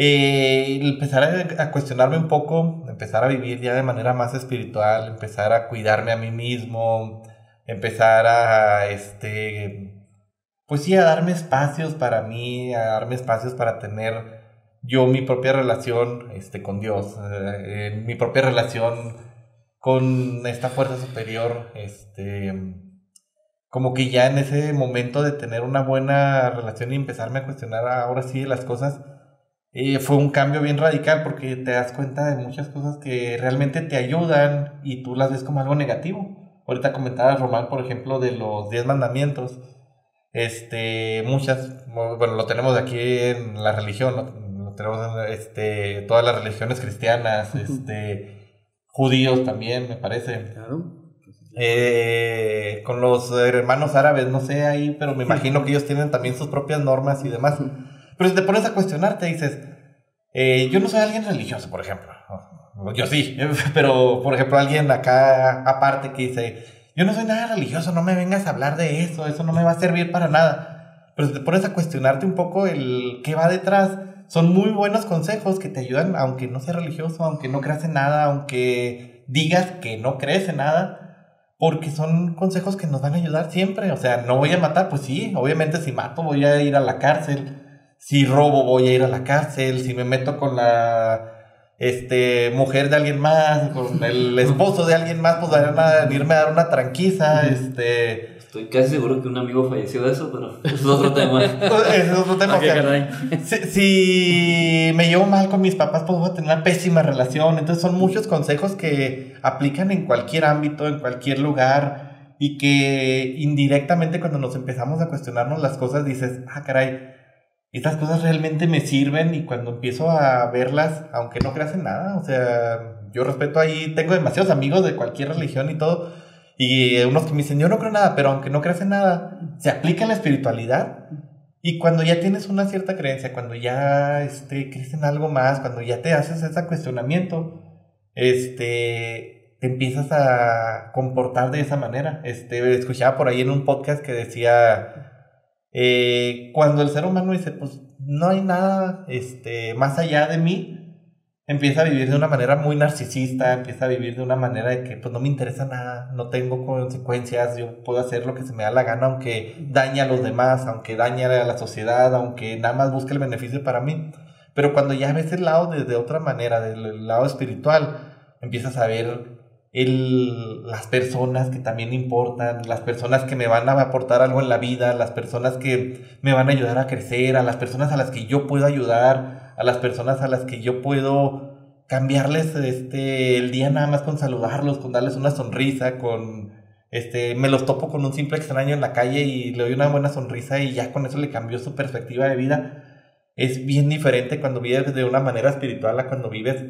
Eh, empezar a, cuestionarme un poco, empezar a vivir ya de manera más espiritual, empezar a cuidarme a mí mismo, empezar a, este, pues sí, a darme espacios para mí, a darme espacios para tener yo mi propia relación este, con Dios, eh, mi propia relación con esta fuerza superior, este, como que ya en ese momento de tener una buena relación y empezarme a cuestionar ahora sí las cosas, eh, fue un cambio bien radical porque te das cuenta de muchas cosas que realmente te ayudan y tú las ves como algo negativo. Ahorita comentaba Román, por ejemplo, de los 10 mandamientos. Este, muchas, bueno, lo tenemos aquí en la religión, tenemos este, todas las religiones cristianas, este, judíos también, me parece. Claro. Eh, con los hermanos árabes, no sé ahí, pero me imagino que ellos tienen también sus propias normas y demás. Pero si te pones a cuestionarte, dices, eh, yo no soy alguien religioso, por ejemplo. Yo sí, pero por ejemplo alguien acá aparte que dice, yo no soy nada religioso, no me vengas a hablar de eso, eso no me va a servir para nada. Pero si te pones a cuestionarte un poco el qué va detrás, son muy buenos consejos que te ayudan, aunque no seas religioso, aunque no creas en nada, aunque digas que no crees en nada, porque son consejos que nos van a ayudar siempre. O sea, no voy a matar, pues sí, obviamente si mato voy a ir a la cárcel, si robo voy a ir a la cárcel, si me meto con la este, mujer de alguien más, con el esposo de alguien más, pues van a irme a dar una tranquiza, este Estoy casi seguro que un amigo falleció de eso, pero es otro tema. es otro tema. si, si, me llevo mal con mis papás, pues voy a tener una pésima relación. Entonces son muchos consejos que aplican en cualquier ámbito, en cualquier lugar, y que indirectamente cuando nos empezamos a cuestionarnos las cosas, dices, ah, caray, estas cosas realmente me sirven y cuando empiezo a verlas, aunque no creas en nada, o sea, yo respeto ahí, tengo demasiados amigos de cualquier religión y todo y unos que me dicen, yo no creo nada, pero aunque no creas en nada, se aplica en la espiritualidad. Y cuando ya tienes una cierta creencia, cuando ya este, crees en algo más, cuando ya te haces ese cuestionamiento, este, te empiezas a comportar de esa manera. Este, escuchaba por ahí en un podcast que decía, eh, cuando el ser humano dice, pues no hay nada este, más allá de mí, empieza a vivir de una manera muy narcisista, empieza a vivir de una manera de que pues no me interesa nada, no tengo consecuencias, yo puedo hacer lo que se me da la gana aunque dañe a los demás, aunque dañe a la sociedad, aunque nada más busque el beneficio para mí. Pero cuando ya ves el lado desde otra manera, del lado espiritual, empiezas a ver el, las personas que también importan, las personas que me van a aportar algo en la vida, las personas que me van a ayudar a crecer, a las personas a las que yo puedo ayudar, a las personas a las que yo puedo cambiarles este, el día nada más con saludarlos, con darles una sonrisa, con este, me los topo con un simple extraño en la calle y le doy una buena sonrisa y ya con eso le cambió su perspectiva de vida. Es bien diferente cuando vives de una manera espiritual a cuando vives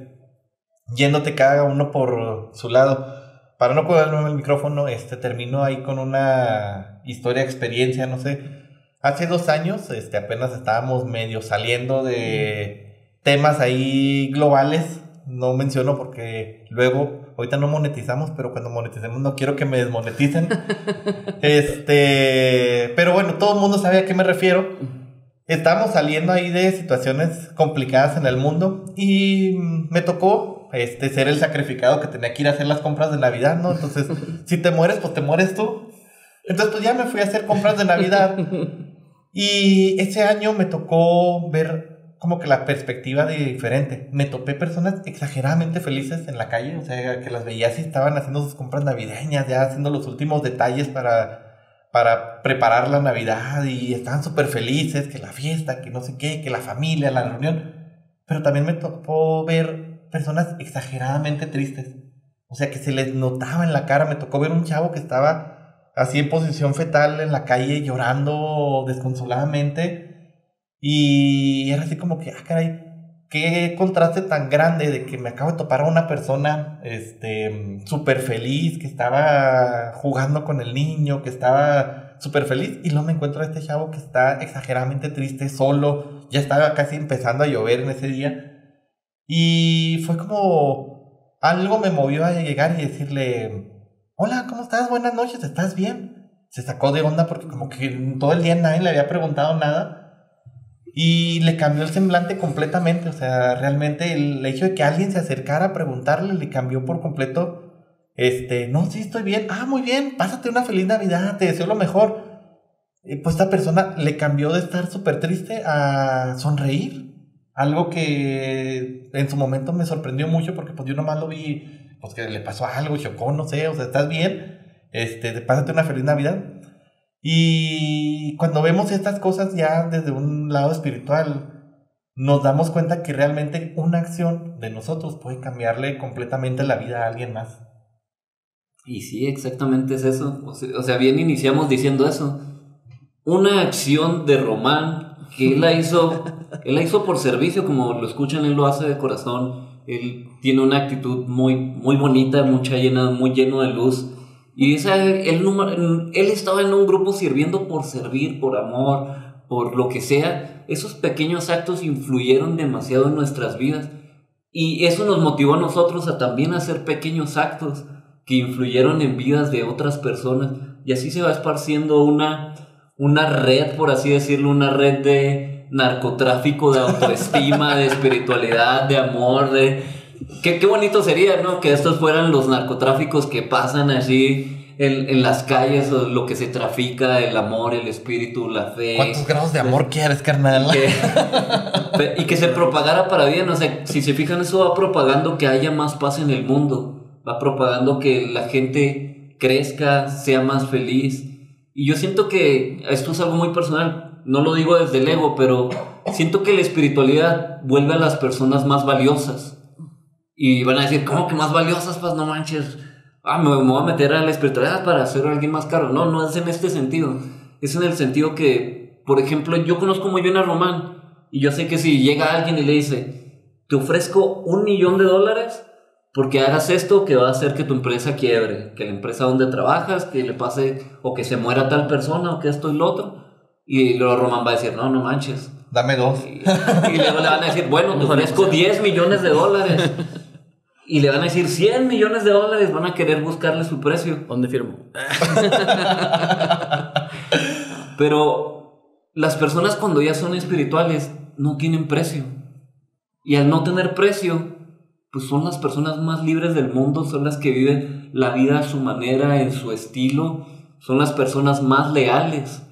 yéndote cada uno por su lado. Para no colgarme el micrófono, este, termino ahí con una historia, experiencia, no sé hace dos años, este, apenas estábamos medio saliendo de temas ahí globales. No menciono porque luego, ahorita no monetizamos, pero cuando moneticemos no quiero que me desmoneticen. este, pero bueno, todo el mundo sabe a qué me refiero. Estábamos saliendo ahí de situaciones complicadas en el mundo y me tocó este, ser el sacrificado que tenía que ir a hacer las compras de Navidad, ¿no? Entonces, si te mueres, pues te mueres tú. Entonces, pues ya me fui a hacer compras de Navidad. Y ese año me tocó ver como que la perspectiva de diferente. Me topé personas exageradamente felices en la calle, o sea, que las veías y estaban haciendo sus compras navideñas, ya haciendo los últimos detalles para, para preparar la Navidad y estaban súper felices, que la fiesta, que no sé qué, que la familia, la reunión. Pero también me tocó ver personas exageradamente tristes. O sea, que se les notaba en la cara. Me tocó ver un chavo que estaba así en posición fetal en la calle llorando desconsoladamente. Y era así como que, ah, caray, qué contraste tan grande de que me acabo de topar a una persona este súper feliz, que estaba jugando con el niño, que estaba súper feliz, y luego me encuentro a este chavo que está exageradamente triste, solo, ya estaba casi empezando a llover en ese día. Y fue como algo me movió a llegar y decirle, hola, ¿cómo estás? Buenas noches, ¿estás bien? Se sacó de onda porque como que todo el día nadie le había preguntado nada. Y le cambió el semblante completamente, o sea, realmente el hecho de que alguien se acercara a preguntarle le cambió por completo. Este, no, sí, estoy bien. Ah, muy bien, pásate una feliz Navidad, te deseo lo mejor. Y pues esta persona le cambió de estar súper triste a sonreír. Algo que en su momento me sorprendió mucho porque pues yo nomás lo vi, pues que le pasó algo, chocó, no sé, o sea, estás bien, este, pásate una feliz Navidad. Y cuando vemos estas cosas ya desde un lado espiritual, nos damos cuenta que realmente una acción de nosotros puede cambiarle completamente la vida a alguien más. Y sí, exactamente es eso. O sea, bien iniciamos diciendo eso. Una acción de Román que él la hizo, él la hizo por servicio, como lo escuchan, él lo hace de corazón. Él tiene una actitud muy, muy bonita, mucha llena, muy lleno de luz. Y esa, él, él estaba en un grupo sirviendo por servir, por amor, por lo que sea. Esos pequeños actos influyeron demasiado en nuestras vidas. Y eso nos motivó a nosotros a también hacer pequeños actos que influyeron en vidas de otras personas. Y así se va esparciendo una, una red, por así decirlo, una red de narcotráfico, de autoestima, de espiritualidad, de amor, de Qué, bonito sería, ¿no? Que estos fueran los narcotráficos que pasan así en, las calles, lo que se trafica, el amor, el espíritu, la fe. ¿Cuántos grados de amor quieres, carnal? y que se propagara para bien, o sea, si se fijan, eso va propagando que haya más paz en el mundo, va propagando que la gente crezca, sea más feliz. Y yo siento que esto es algo muy personal, no lo digo desde el ego, pero siento que la espiritualidad vuelve a las personas más valiosas y van a decir, ¿cómo que más valiosas? Pues no manches. Ah, me, voy a meter a la espiritualidad para ser alguien más caro. No, no es en este sentido. Es en el sentido que, por ejemplo, yo conozco muy bien a Román. Y yo sé que si llega alguien y le dice, te ofrezco un millón de dólares porque hagas esto que va a hacer que tu empresa quiebre, que la empresa donde trabajas, que le pase o que se muera tal persona o que esto y lo otro. Y luego Román va a decir, no, no manches. Dame dos. Y, y luego le van a decir, bueno, te ofrezco 10 millones de dólares y le van a decir 100 millones de dólares, van a querer buscarle su precio. ¿Dónde firmo? Pero las personas cuando ya son espirituales no tienen precio. Y al no tener precio, pues son las personas más libres del mundo, son las que viven la vida a su manera, en su estilo, son las personas más leales.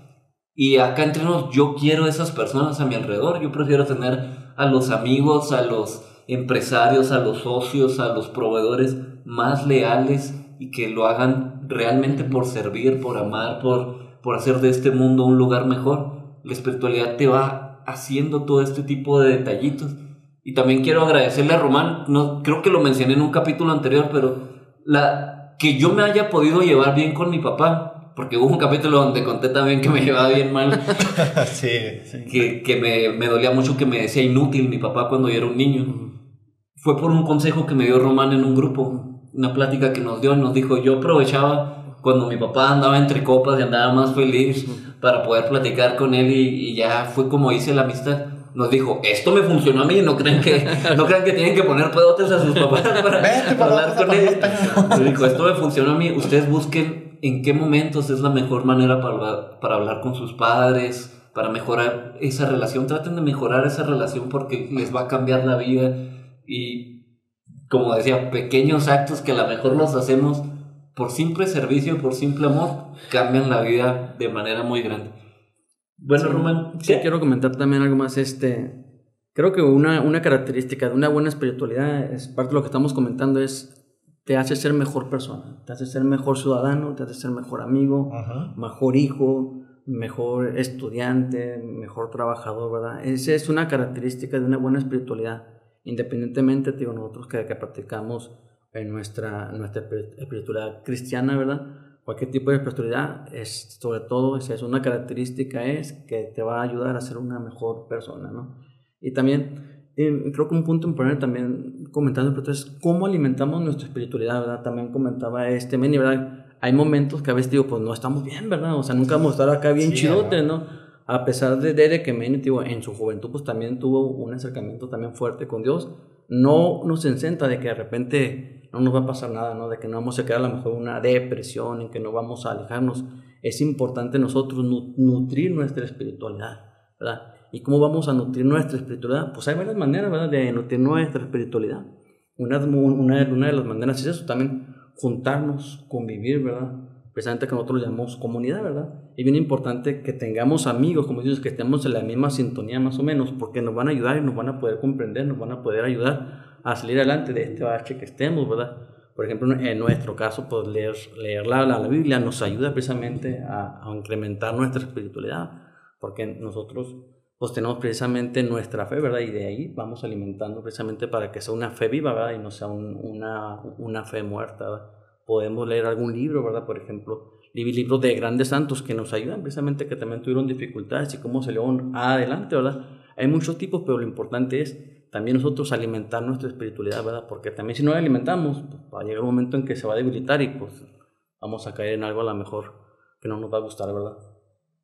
Y acá entre nos, yo quiero esas personas a mi alrededor, yo prefiero tener a los amigos, a los empresarios, a los socios, a los proveedores más leales y que lo hagan realmente por servir, por amar, por, por hacer de este mundo un lugar mejor. La espiritualidad te va haciendo todo este tipo de detallitos. Y también quiero agradecerle a Román, no, creo que lo mencioné en un capítulo anterior, pero la, que yo me haya podido llevar bien con mi papá, porque hubo un capítulo donde conté también que me llevaba bien mal. sí, Que, que me, me, dolía mucho que me decía inútil mi papá cuando yo era un niño. Fue por un consejo que me dio Román en un grupo, una plática que nos dio y nos dijo, yo aprovechaba cuando mi papá andaba entre copas y andaba más feliz para poder platicar con él y, ya fue como hice la amistad. Nos dijo, esto me funcionó a mí, no crean que, no crean que tienen que poner pedotes a sus papás para, hablar con él. Nos dijo, esto me funcionó a mí, ustedes busquen en qué momentos es la mejor manera para, para hablar con sus padres, para mejorar esa relación, traten de mejorar esa relación porque les va a cambiar la vida y, como decía, pequeños actos que a lo mejor los hacemos por simple servicio, por simple amor, cambian la vida de manera muy grande. Bueno, Román. Sí, quiero comentar también algo más. Este, creo que una, una característica de una buena espiritualidad, es parte de lo que estamos comentando, es te hace ser mejor persona, te hace ser mejor ciudadano, te hace ser mejor amigo, mejor hijo, mejor estudiante, mejor trabajador, ¿verdad? Esa es una característica de una buena espiritualidad independientemente, digo, nosotros que, que practicamos en nuestra, nuestra espiritualidad cristiana, ¿verdad? Cualquier tipo de espiritualidad, es, sobre todo, es, es una característica es que te va a ayudar a ser una mejor persona, ¿no? Y también, eh, creo que un punto importante también comentando es cómo alimentamos nuestra espiritualidad, ¿verdad? También comentaba este Meni, ¿verdad? Hay momentos que a veces digo, pues no estamos bien, ¿verdad? O sea, nunca vamos a estar acá bien sí, ¿no? a pesar de, de que Manny, en su juventud, pues también tuvo un acercamiento también fuerte con Dios, no nos encenta de que de repente no nos va a pasar nada, ¿no? De que no vamos a quedar a lo mejor una depresión, en que no vamos a alejarnos. Es importante nosotros nutrir nuestra espiritualidad, ¿verdad? ¿Y cómo vamos a nutrir nuestra espiritualidad? Pues hay varias maneras, ¿verdad? De nutrir nuestra espiritualidad. Una, una, una de las maneras es eso, también juntarnos, convivir, ¿verdad? Precisamente que nosotros llamamos comunidad, ¿verdad? Es bien importante que tengamos amigos, como dices, que estemos en la misma sintonía más o menos, porque nos van a ayudar y nos van a poder comprender, nos van a poder ayudar a salir adelante de este bache que estemos, ¿verdad? Por ejemplo, en nuestro caso, pues leer, leer la, la, Biblia nos ayuda precisamente a, a incrementar nuestra espiritualidad, porque nosotros pues tenemos precisamente nuestra fe, ¿verdad? Y de ahí vamos alimentando precisamente para que sea una fe viva, ¿verdad? Y no sea una, una fe muerta, ¿verdad? Podemos leer algún libro, ¿verdad? Por ejemplo, libros de grandes santos que nos ayudan precisamente que también tuvieron dificultades y cómo se le adelante, ¿verdad? Hay muchos tipos, pero lo importante es también nosotros alimentar nuestra espiritualidad, ¿verdad? Porque también si no la alimentamos, pues, va a llegar un momento en que se va a debilitar y pues vamos a caer en algo a lo mejor que no nos va a gustar, ¿verdad?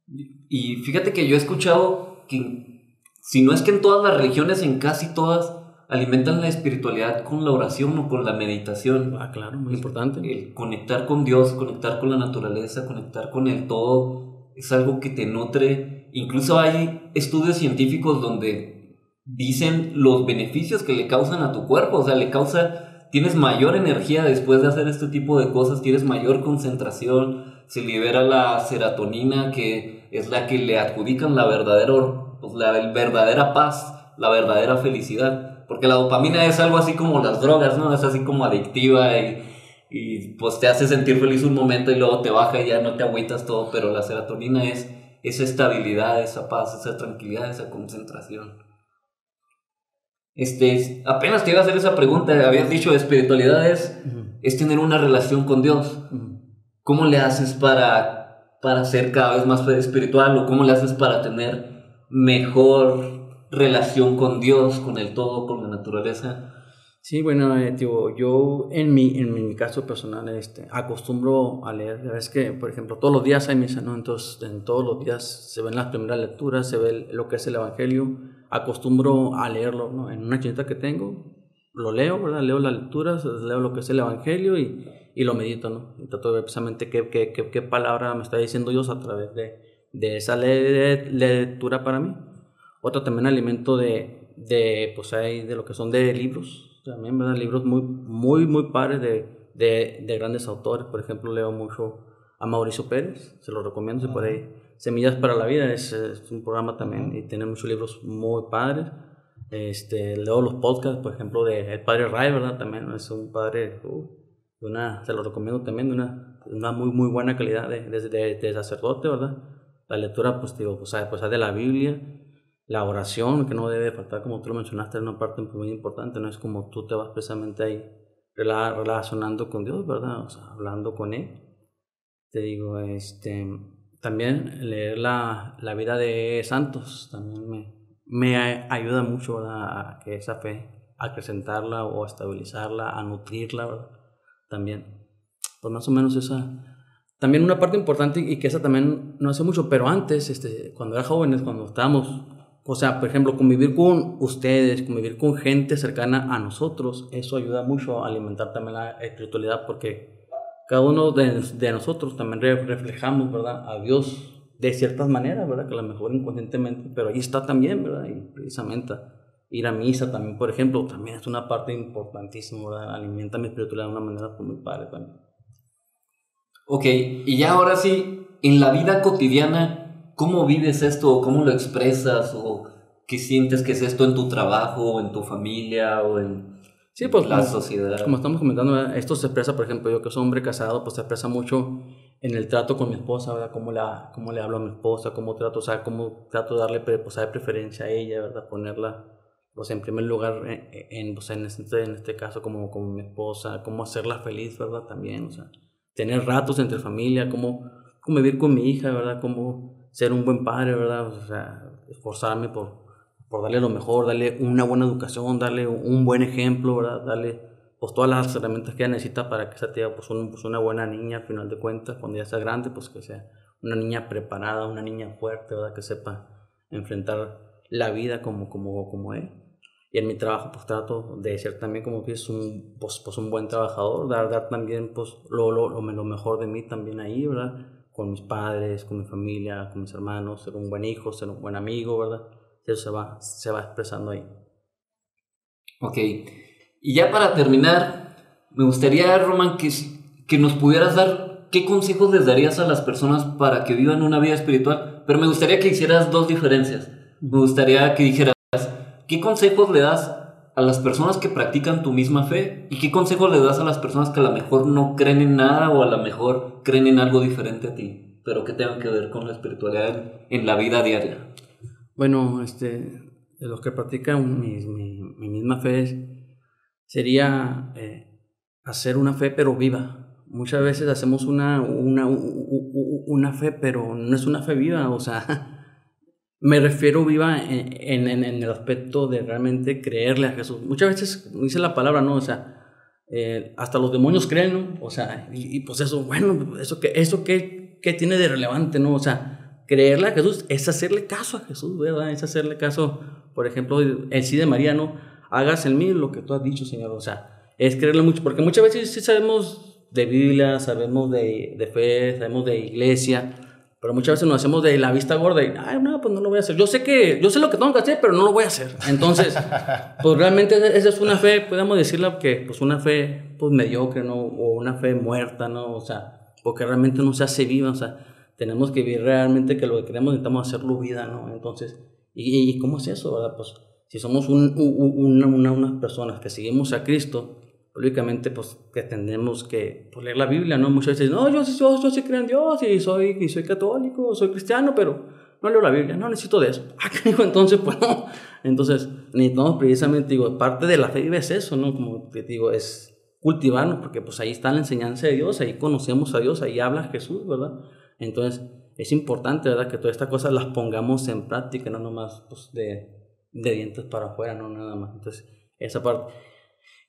Y fíjate que yo he escuchado que si no es que en todas las religiones, en casi todas, alimentan la espiritualidad con la oración o con la meditación. Ah, claro, muy importante. El conectar con Dios, conectar con la naturaleza, conectar con el todo, es algo que te nutre. Incluso hay estudios científicos donde dicen los beneficios que le causan a tu cuerpo, o sea, le causa, tienes mayor energía después de hacer este tipo de cosas, tienes mayor concentración, se libera la serotonina que es la que le adjudican la verdadera, pues, la verdadera paz, la verdadera felicidad. Porque la dopamina es algo así como las drogas, ¿no? Es así como adictiva y, y pues te hace sentir feliz un momento y luego te baja y ya no te agüitas todo, pero la serotonina es esa estabilidad, esa paz, esa tranquilidad, esa concentración. Este, apenas te iba a hacer esa pregunta, habías dicho espiritualidad es, es tener una relación con Dios. ¿Cómo le haces para para ser cada vez más espiritual o cómo le haces para tener mejor relación con Dios, con el todo, con la naturaleza? Sí, bueno, eh, yo en mi, en mi caso personal este, acostumbro a leer, es que, por ejemplo, todos los días hay misa, ¿no? Entonces, en todos los días se ven las primeras lecturas, se ve lo que es el Evangelio, acostumbro a leerlo, ¿no? En una chinita que tengo, lo leo, ¿verdad? Leo las lecturas, leo lo que es el Evangelio y y lo medito, ¿no? Y trato de ver precisamente qué, qué, qué, qué, palabra me está diciendo Dios a través de, de esa le lectura para mí. Otro también alimento de, de, pues hay de lo que son de libros, también, ¿verdad? Libros muy, muy, muy padres de, de, de grandes autores. Por ejemplo, leo mucho a Mauricio Pérez, se lo recomiendo, por ahí. Semillas para la Vida es, es, un programa también y tiene muchos libros muy padres. Este, leo los podcasts, por ejemplo, de El Padre Ray, ¿verdad? También es un padre... Uh, una, se lo recomiendo también, de una, una muy, muy buena calidad de, de, de, sacerdote, ¿verdad? La lectura, pues, digo, pues, pues, de la Biblia, la oración, que no debe faltar, como tú lo mencionaste, es una parte muy importante, no es como tú te vas precisamente ahí relacionando con Dios, ¿verdad? O sea, hablando con Él. Te digo, este, también leer la, la vida de santos también me, me ayuda mucho ¿verdad? a que esa fe, a acrecentarla o a estabilizarla, a nutrirla, ¿verdad? también. Pues más o menos esa. También una parte importante y que esa también no hace mucho, pero antes, este, cuando era jóvenes, cuando estábamos, o sea, por ejemplo, convivir con ustedes, convivir con gente cercana a nosotros, eso ayuda mucho a alimentar también la espiritualidad porque cada uno de, de nosotros también reflejamos, ¿verdad? A Dios de ciertas maneras, ¿verdad? Que a lo mejor inconscientemente, pero ahí está también, ¿verdad? Y precisamente ir a misa también, por ejemplo, también es una parte importantísima, alimenta mi espiritualidad de una manera muy padre también. Ok, y ya ahora sí, en la vida cotidiana, ¿cómo vives esto? ¿Cómo lo expresas? ¿O qué sientes que es esto en tu trabajo, o en tu familia, o en sí, pues, la sociedad? Como estamos comentando, esto se expresa, por ejemplo, yo que soy hombre casado, pues se expresa mucho en el trato con mi esposa, ¿verdad? Cómo, la, cómo le hablo a mi esposa, cómo trato, o sea, cómo trato de darle pues, preferencia a ella, ¿verdad? Ponerla pues en primer lugar, eh, eh, en, pues, en, este, en este caso como, como mi esposa, cómo hacerla feliz, ¿verdad? También, o sea, tener ratos entre familia, cómo, cómo vivir con mi hija, ¿verdad? Cómo ser un buen padre, ¿verdad? O sea, esforzarme por, por darle lo mejor, darle una buena educación, darle un buen ejemplo, ¿verdad? Darle pues todas las herramientas que ella necesita para que sea pues, pues, una buena niña, al final de cuentas, cuando ya sea grande, pues que sea una niña preparada, una niña fuerte, ¿verdad? Que sepa enfrentar la vida como, como, como es y en mi trabajo pues trato de ser también como que es un, pues, pues, un buen trabajador, dar, dar también pues lo, lo, lo, mejor de mí también ahí, ¿verdad? Con mis padres, con mi familia, con mis hermanos, ser un buen hijo, ser un buen amigo, ¿verdad? Eso se va, se va expresando ahí. Ok. Y ya para terminar, me gustaría, Roman, que, que nos pudieras dar qué consejos les darías a las personas para que vivan una vida espiritual. Pero me gustaría que hicieras dos diferencias. Me gustaría que dijeras, ¿qué consejos le das a las personas que practican tu misma fe? ¿Y qué consejos le das a las personas que a lo mejor no creen en nada o a lo mejor creen en algo diferente a ti, pero que tengan que ver con la espiritualidad en la vida diaria? Bueno, este, de los que practican mi, mi, misma fe sería eh, hacer una fe pero viva. Muchas veces hacemos una, una, una fe, pero no es una fe viva, o sea, Me refiero viva en, en, en, el aspecto de realmente creerle a Jesús. Muchas veces dice la palabra, ¿no? O sea, eh, hasta los demonios creen, ¿no? O sea, y, pues eso, bueno, eso que, eso que, que, tiene de relevante, ¿no? O sea, creerle a Jesús es hacerle caso a Jesús, ¿verdad? Es hacerle caso, por ejemplo, el sí de María, ¿no? Hagas en mí lo que tú has dicho, Señor. O sea, es creerle mucho, porque muchas veces sí sabemos de Biblia, sabemos de, de fe, sabemos de iglesia, pero muchas veces nos hacemos de la vista gorda y, ay, no, pues no lo voy a hacer. Yo sé que, yo sé lo que tengo que hacer, pero no lo voy a hacer. Entonces, pues realmente esa es una fe, podemos decirla que, pues una fe, pues mediocre, ¿no? O una fe muerta, ¿no? O sea, porque realmente no se hace viva, o sea, tenemos que vivir realmente que lo que queremos necesitamos hacerlo vida, ¿no? Entonces, ¿y, y cómo es eso, verdad? Pues si somos un, una, una, unas personas que seguimos a Cristo, lógicamente pues que tenemos que pues, leer la Biblia, ¿no? Muchas veces, no, yo, yo, yo sí creo en Dios y soy, y soy católico, soy cristiano, pero no leo la Biblia, no necesito de eso. Ah, entonces, pues no. Entonces, necesitamos precisamente, digo, parte de la fe es eso, ¿no? Como te digo, es cultivarnos, porque pues ahí está la enseñanza de Dios, ahí conocemos a Dios, ahí habla Jesús, ¿verdad? Entonces, es importante, ¿verdad? Que todas estas cosas las pongamos en práctica, no nomás pues, de, de dientes para afuera, no nada más. Entonces, esa parte.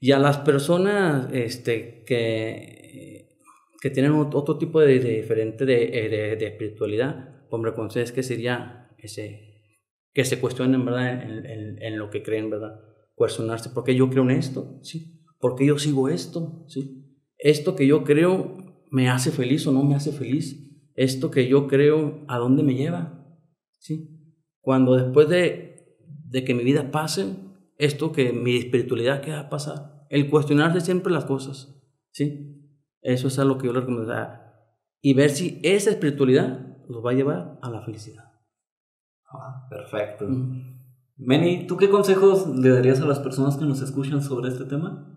Y a las personas este, que, que tienen otro tipo de, diferente de, de, espiritualidad, pues me es que sería ese, que se cuestionen ¿verdad? En, en, lo que creen, ¿verdad? Cuestionarse, ¿por qué yo creo en esto? ¿Sí? ¿Por qué yo sigo esto? ¿Sí? ¿Esto que yo creo me hace feliz o no me hace feliz? ¿Esto que yo creo a dónde me lleva? ¿Sí? Cuando después de, de que mi vida pase, esto que mi espiritualidad, ¿qué va a pasar? El cuestionarse siempre las cosas, ¿sí? Eso es algo que yo le recomendaría. Y ver si esa espiritualidad los va a llevar a la felicidad. Ah, perfecto. Meni, ¿tú qué consejos le darías a las personas que nos escuchan sobre este tema?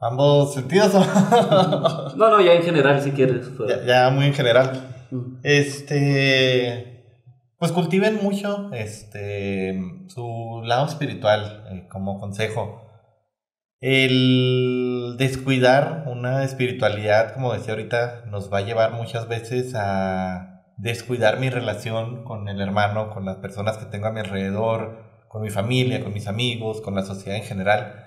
Ambos sentidos. no, no, ya en general si quieres. Ya, muy en general. Este, pues cultiven mucho este su lado espiritual eh, como consejo el descuidar una espiritualidad, como decía ahorita, nos va a llevar muchas veces a descuidar mi relación con el hermano, con las personas que tengo a mi alrededor, con mi familia, con mis amigos, con la sociedad en general.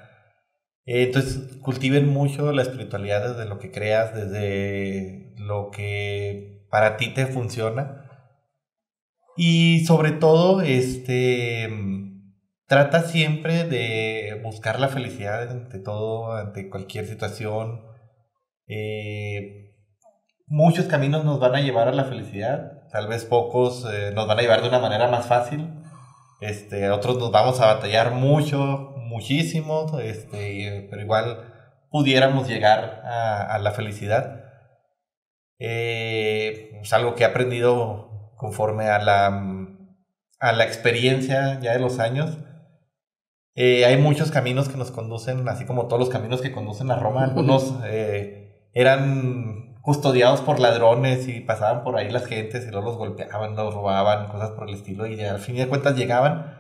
Entonces, cultiven mucho la espiritualidad desde lo que creas, desde lo que para ti te funciona. Y sobre todo, este trata siempre de buscar la felicidad ante todo, ante cualquier situación. Eh, muchos caminos nos van a llevar a la felicidad, tal vez pocos eh, nos van a llevar de una manera más fácil, este, otros nos vamos a batallar mucho, muchísimo, este, pero igual pudiéramos llegar a, la felicidad. Eh, es algo que he aprendido conforme a la, a la experiencia ya de los años eh, hay muchos caminos que nos conducen, así como todos los caminos que conducen a Roma. Algunos eh, eran custodiados por ladrones y pasaban por ahí las gentes y luego los golpeaban, los robaban, cosas por el estilo, y al fin de cuentas llegaban.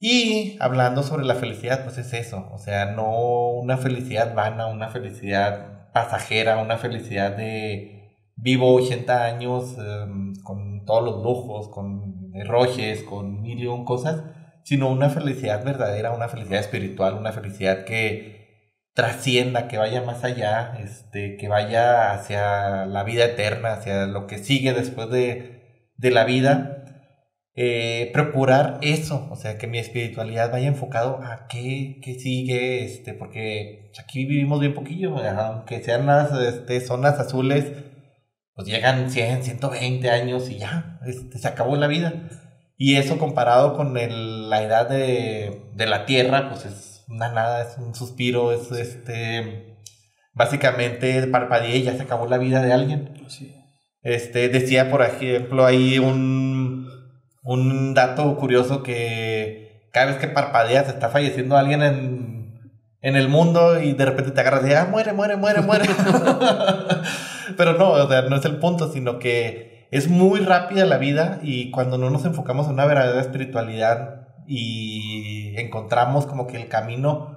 Y hablando sobre la felicidad, pues es eso, o sea, no una felicidad vana, una felicidad pasajera, una felicidad de vivo 80 años em, con todos los lujos, con rojes, con mil y un cosas sino una felicidad verdadera, una felicidad espiritual, una felicidad que trascienda, que vaya más allá, este, que vaya hacia la vida eterna, hacia lo que sigue después de, la vida. Eh, procurar eso, o sea, que mi espiritualidad vaya enfocado a qué, qué sigue, este, porque aquí vivimos bien poquillo, aunque sean las este, zonas azules, pues llegan 100, 120 años y ya, este, se acabó la vida. Y eso comparado con el, la edad de, de, la Tierra, pues es una nada, es un suspiro, es este, básicamente parpadeé y ya se acabó la vida de alguien. Este, decía, por ejemplo, ahí un, un dato curioso que cada vez que parpadeas está falleciendo alguien en, en el mundo y de repente te agarras y ah, muere, muere, muere, muere. Pero no, o sea, no es el punto, sino que es muy rápida la vida y cuando no nos enfocamos en una verdadera espiritualidad y encontramos como que el camino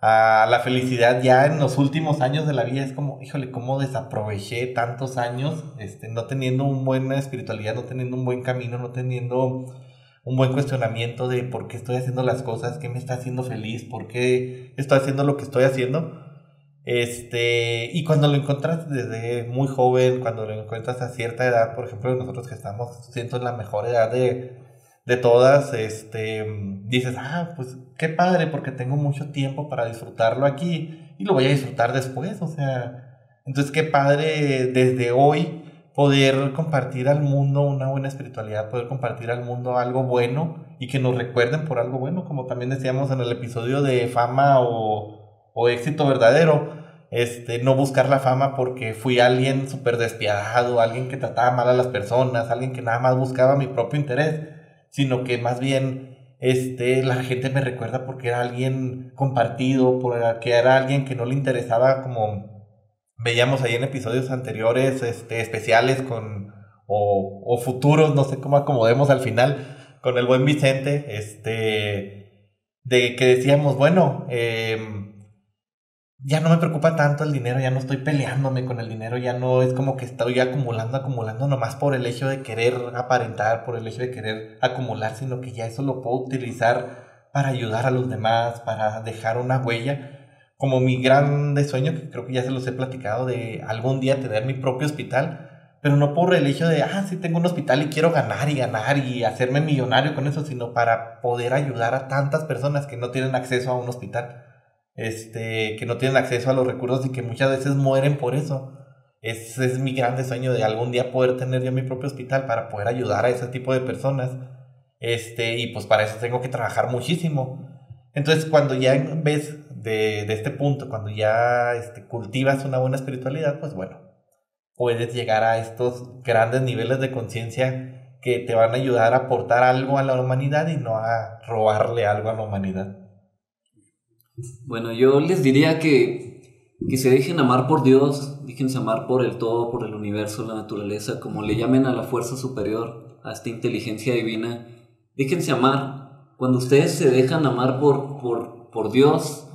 a la felicidad ya en los últimos años de la vida es como, híjole, cómo desaproveché tantos años este, no teniendo una buena espiritualidad, no teniendo un buen camino, no teniendo un buen cuestionamiento de por qué estoy haciendo las cosas, qué me está haciendo feliz, por qué estoy haciendo lo que estoy haciendo. Este, y cuando lo encuentras desde muy joven, cuando lo encuentras a cierta edad, por ejemplo, nosotros que estamos, siento en la mejor edad de, de todas, este, dices, ah, pues qué padre, porque tengo mucho tiempo para disfrutarlo aquí y lo voy a disfrutar después, o sea, entonces qué padre desde hoy poder compartir al mundo una buena espiritualidad, poder compartir al mundo algo bueno y que nos recuerden por algo bueno, como también decíamos en el episodio de fama o o éxito verdadero, este, no buscar la fama porque fui alguien súper despiadado, alguien que trataba mal a las personas, alguien que nada más buscaba mi propio interés, sino que más bien este, la gente me recuerda porque era alguien compartido, porque era alguien que no le interesaba como veíamos ahí en episodios anteriores, este, especiales con, o, o futuros, no sé cómo acomodemos al final, con el buen Vicente, este, de que decíamos, bueno, eh, ya no me preocupa tanto el dinero, ya no estoy peleándome con el dinero, ya no es como que estoy acumulando, acumulando nomás por el hecho de querer aparentar, por el hecho de querer acumular, sino que ya eso lo puedo utilizar para ayudar a los demás, para dejar una huella. Como mi gran sueño, que creo que ya se los he platicado, de algún día tener mi propio hospital, pero no por el hecho de, ah, sí tengo un hospital y quiero ganar y ganar y hacerme millonario con eso, sino para poder ayudar a tantas personas que no tienen acceso a un hospital este, que no tienen acceso a los recursos y que muchas veces mueren por eso. Ese es mi grande sueño de algún día poder tener yo mi propio hospital para poder ayudar a ese tipo de personas. Este, y pues para eso tengo que trabajar muchísimo. Entonces, cuando ya ves de, de este punto, cuando ya este, cultivas una buena espiritualidad, pues bueno, puedes llegar a estos grandes niveles de conciencia que te van a ayudar a aportar algo a la humanidad y no a robarle algo a la humanidad. Bueno, yo les diría que, que se dejen amar por Dios, déjense amar por el todo, por el universo, la naturaleza, como le llamen a la fuerza superior, a esta inteligencia divina. Déjense amar. Cuando ustedes se dejan amar por, por, por Dios,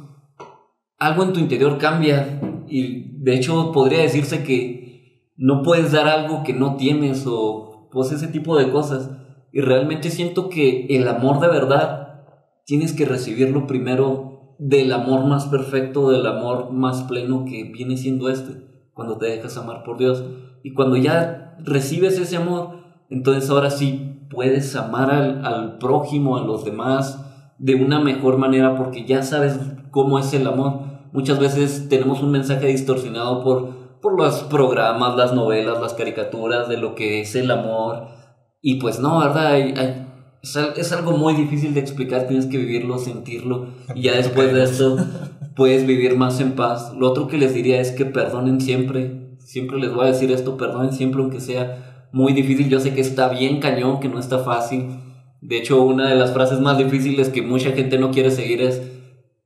algo en tu interior cambia. Y de hecho podría decirse que no puedes dar algo que no tienes o pues ese tipo de cosas. Y realmente siento que el amor de verdad tienes que recibirlo primero del amor más perfecto, del amor más pleno que viene siendo este, cuando te dejas amar por Dios. Y cuando ya recibes ese amor, entonces ahora sí puedes amar al, prójimo, a los demás, de una mejor manera porque ya sabes cómo es el amor. Muchas veces tenemos un mensaje distorsionado por, por los programas, las novelas, las caricaturas de lo que es el amor. Y pues no, ¿verdad? hay, es, algo muy difícil de explicar, tienes que vivirlo, sentirlo, y ya después de eso puedes vivir más en paz. Lo otro que les diría es que perdonen siempre, siempre les voy a decir esto, perdonen siempre aunque sea muy difícil, yo sé que está bien cañón, que no está fácil. De hecho, una de las frases más difíciles que mucha gente no quiere seguir es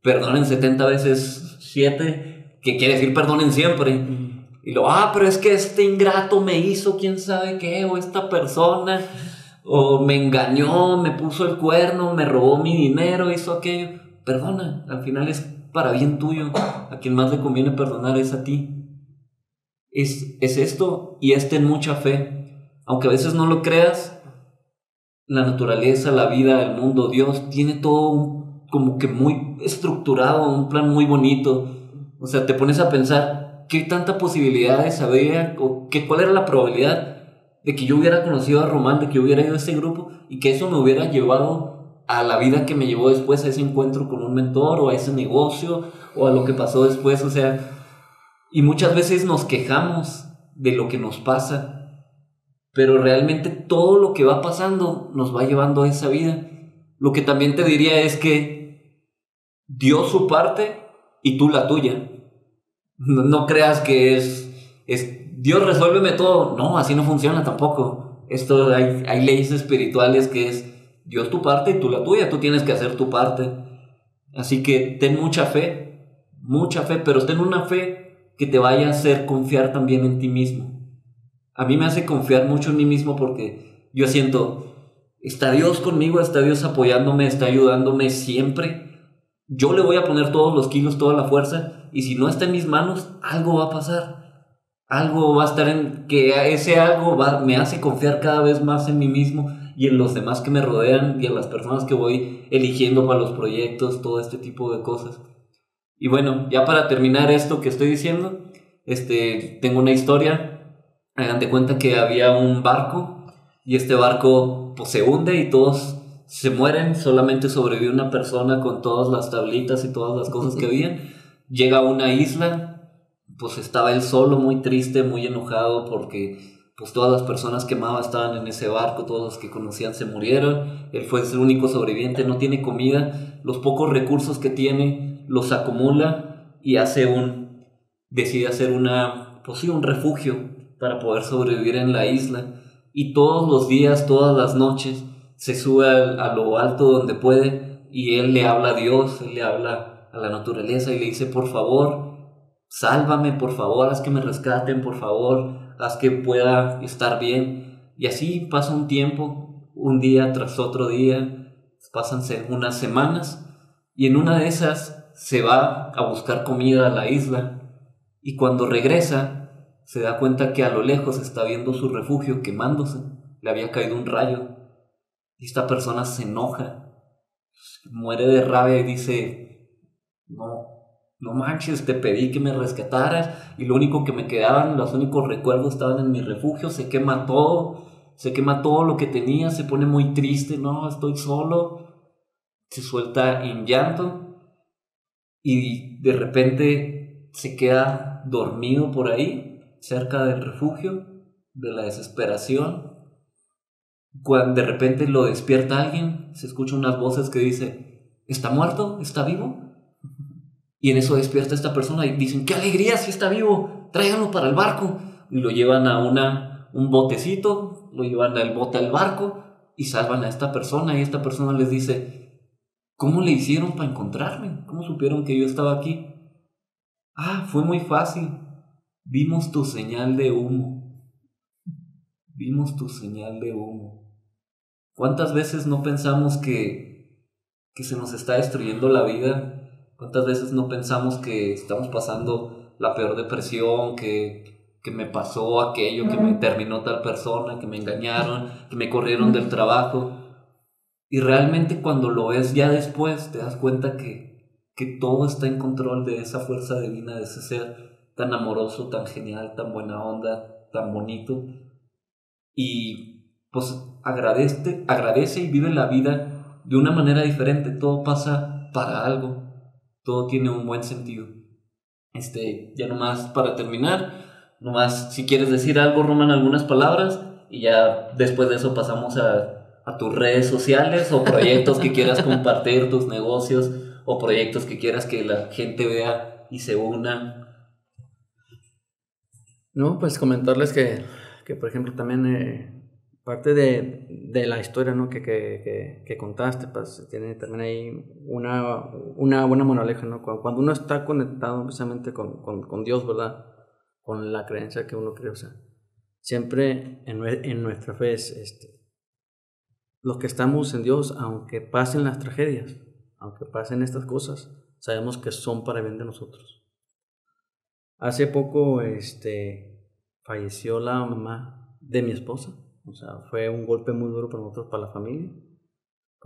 perdonen 70 veces 7, que quiere decir perdonen siempre. Y lo, ah, pero es que este ingrato me hizo quién sabe qué, o esta persona o me engañó, me puso el cuerno, me robó mi dinero, hizo aquello. Perdona, al final es para bien tuyo. A quien más le conviene perdonar es a ti. Es, es esto y es en mucha fe. Aunque a veces no lo creas, la naturaleza, la vida, el mundo, Dios, tiene todo como que muy estructurado, un plan muy bonito. O sea, te pones a pensar qué tanta posibilidades había o qué, cuál era la probabilidad de que yo hubiera conocido a Román, de que yo hubiera ido a ese grupo y que eso me hubiera llevado a la vida que me llevó después, a ese encuentro con un mentor o a ese negocio o a lo que pasó después, o sea, y muchas veces nos quejamos de lo que nos pasa, pero realmente todo lo que va pasando nos va llevando a esa vida. Lo que también te diría es que dio su parte y tú la tuya. No, creas que es, es, Dios resuélveme todo. No, así no funciona tampoco. Esto hay, hay leyes espirituales que es Dios tu parte y tú la tuya. Tú tienes que hacer tu parte. Así que ten mucha fe, mucha fe, pero ten una fe que te vaya a hacer confiar también en ti mismo. A mí me hace confiar mucho en mí mismo porque yo siento, está Dios conmigo, está Dios apoyándome, está ayudándome siempre. Yo le voy a poner todos los kilos, toda la fuerza, y si no está en mis manos, algo va a pasar. Algo va a estar en que ese algo va, me hace confiar cada vez más en mí mismo y en los demás que me rodean y en las personas que voy eligiendo para los proyectos, todo este tipo de cosas. Y bueno, ya para terminar esto que estoy diciendo, este, tengo una historia. Hagan de cuenta que había un barco y este barco pues, se hunde y todos se mueren, solamente sobrevive una persona con todas las tablitas y todas las cosas que había. Llega a una isla, pues estaba él solo, muy triste, muy enojado porque pues todas las personas que amaba estaban en ese barco, todos los que conocían se murieron, él fue el único sobreviviente, no tiene comida, los pocos recursos que tiene los acumula y hace un, decide hacer una, pues un refugio para poder sobrevivir en la isla. Y todos los días, todas las noches se sube a, a lo alto donde puede y él le habla a Dios, él le habla a la naturaleza y le dice, por favor, sálvame, por favor, haz que me rescaten, por favor, haz que pueda estar bien. Y así pasa un tiempo, un día tras otro día, pasan unas semanas, y en una de esas se va a buscar comida a la isla, y cuando regresa, se da cuenta que a lo lejos está viendo su refugio quemándose, le había caído un rayo, y esta persona se enoja, muere de rabia y dice, no, no manches, te pedí que me rescataras y lo único que me quedaban, los únicos recuerdos estaban en mi refugio, se quema todo, se quema todo lo que tenía, se pone muy triste, no, estoy solo, se suelta en llanto y de repente se queda dormido por ahí, cerca del refugio, de la desesperación. Cuando de repente lo despierta alguien, se escuchan unas voces que dice, ¿está muerto? ¿Está vivo? Y en eso despierta esta persona y dicen, qué alegría si está vivo, tráiganlo para el barco. Y lo llevan a una, un botecito, lo llevan al bote al barco y salvan a esta persona. Y esta persona les dice, ¿cómo le hicieron para encontrarme? ¿Cómo supieron que yo estaba aquí? Ah, fue muy fácil. Vimos tu señal de humo. Vimos tu señal de humo. ¿Cuántas veces no pensamos que, que se nos está destruyendo la vida ¿Cuántas veces no pensamos que estamos pasando la peor depresión, que, que me pasó aquello, que me terminó tal persona, que me engañaron, que me corrieron del trabajo? Y realmente cuando lo ves ya después te das cuenta que, que todo está en control de esa fuerza divina, de ese ser tan amoroso, tan genial, tan buena onda, tan bonito. Y pues agradece, agradece y vive la vida de una manera diferente. Todo pasa para algo todo tiene un buen sentido. Este, ya nomás para terminar, nomás si quieres decir algo, Roman, algunas palabras, y ya después de eso pasamos a, a tus redes sociales o proyectos que quieras compartir, tus negocios o proyectos que quieras que la gente vea y se una. No, pues comentarles que, que por ejemplo, también eh, parte de, de, la historia ¿no? que, que, que, contaste, pues tiene también ahí una, una buena moraleja, ¿no? Cuando uno está conectado precisamente con, con, con, Dios, ¿verdad? Con la creencia que uno cree, o sea, siempre en, en nuestra fe es este, los que estamos en Dios, aunque pasen las tragedias, aunque pasen estas cosas, sabemos que son para bien de nosotros. Hace poco este, falleció la mamá de mi esposa o sea, fue un golpe muy duro para nosotros, para la familia,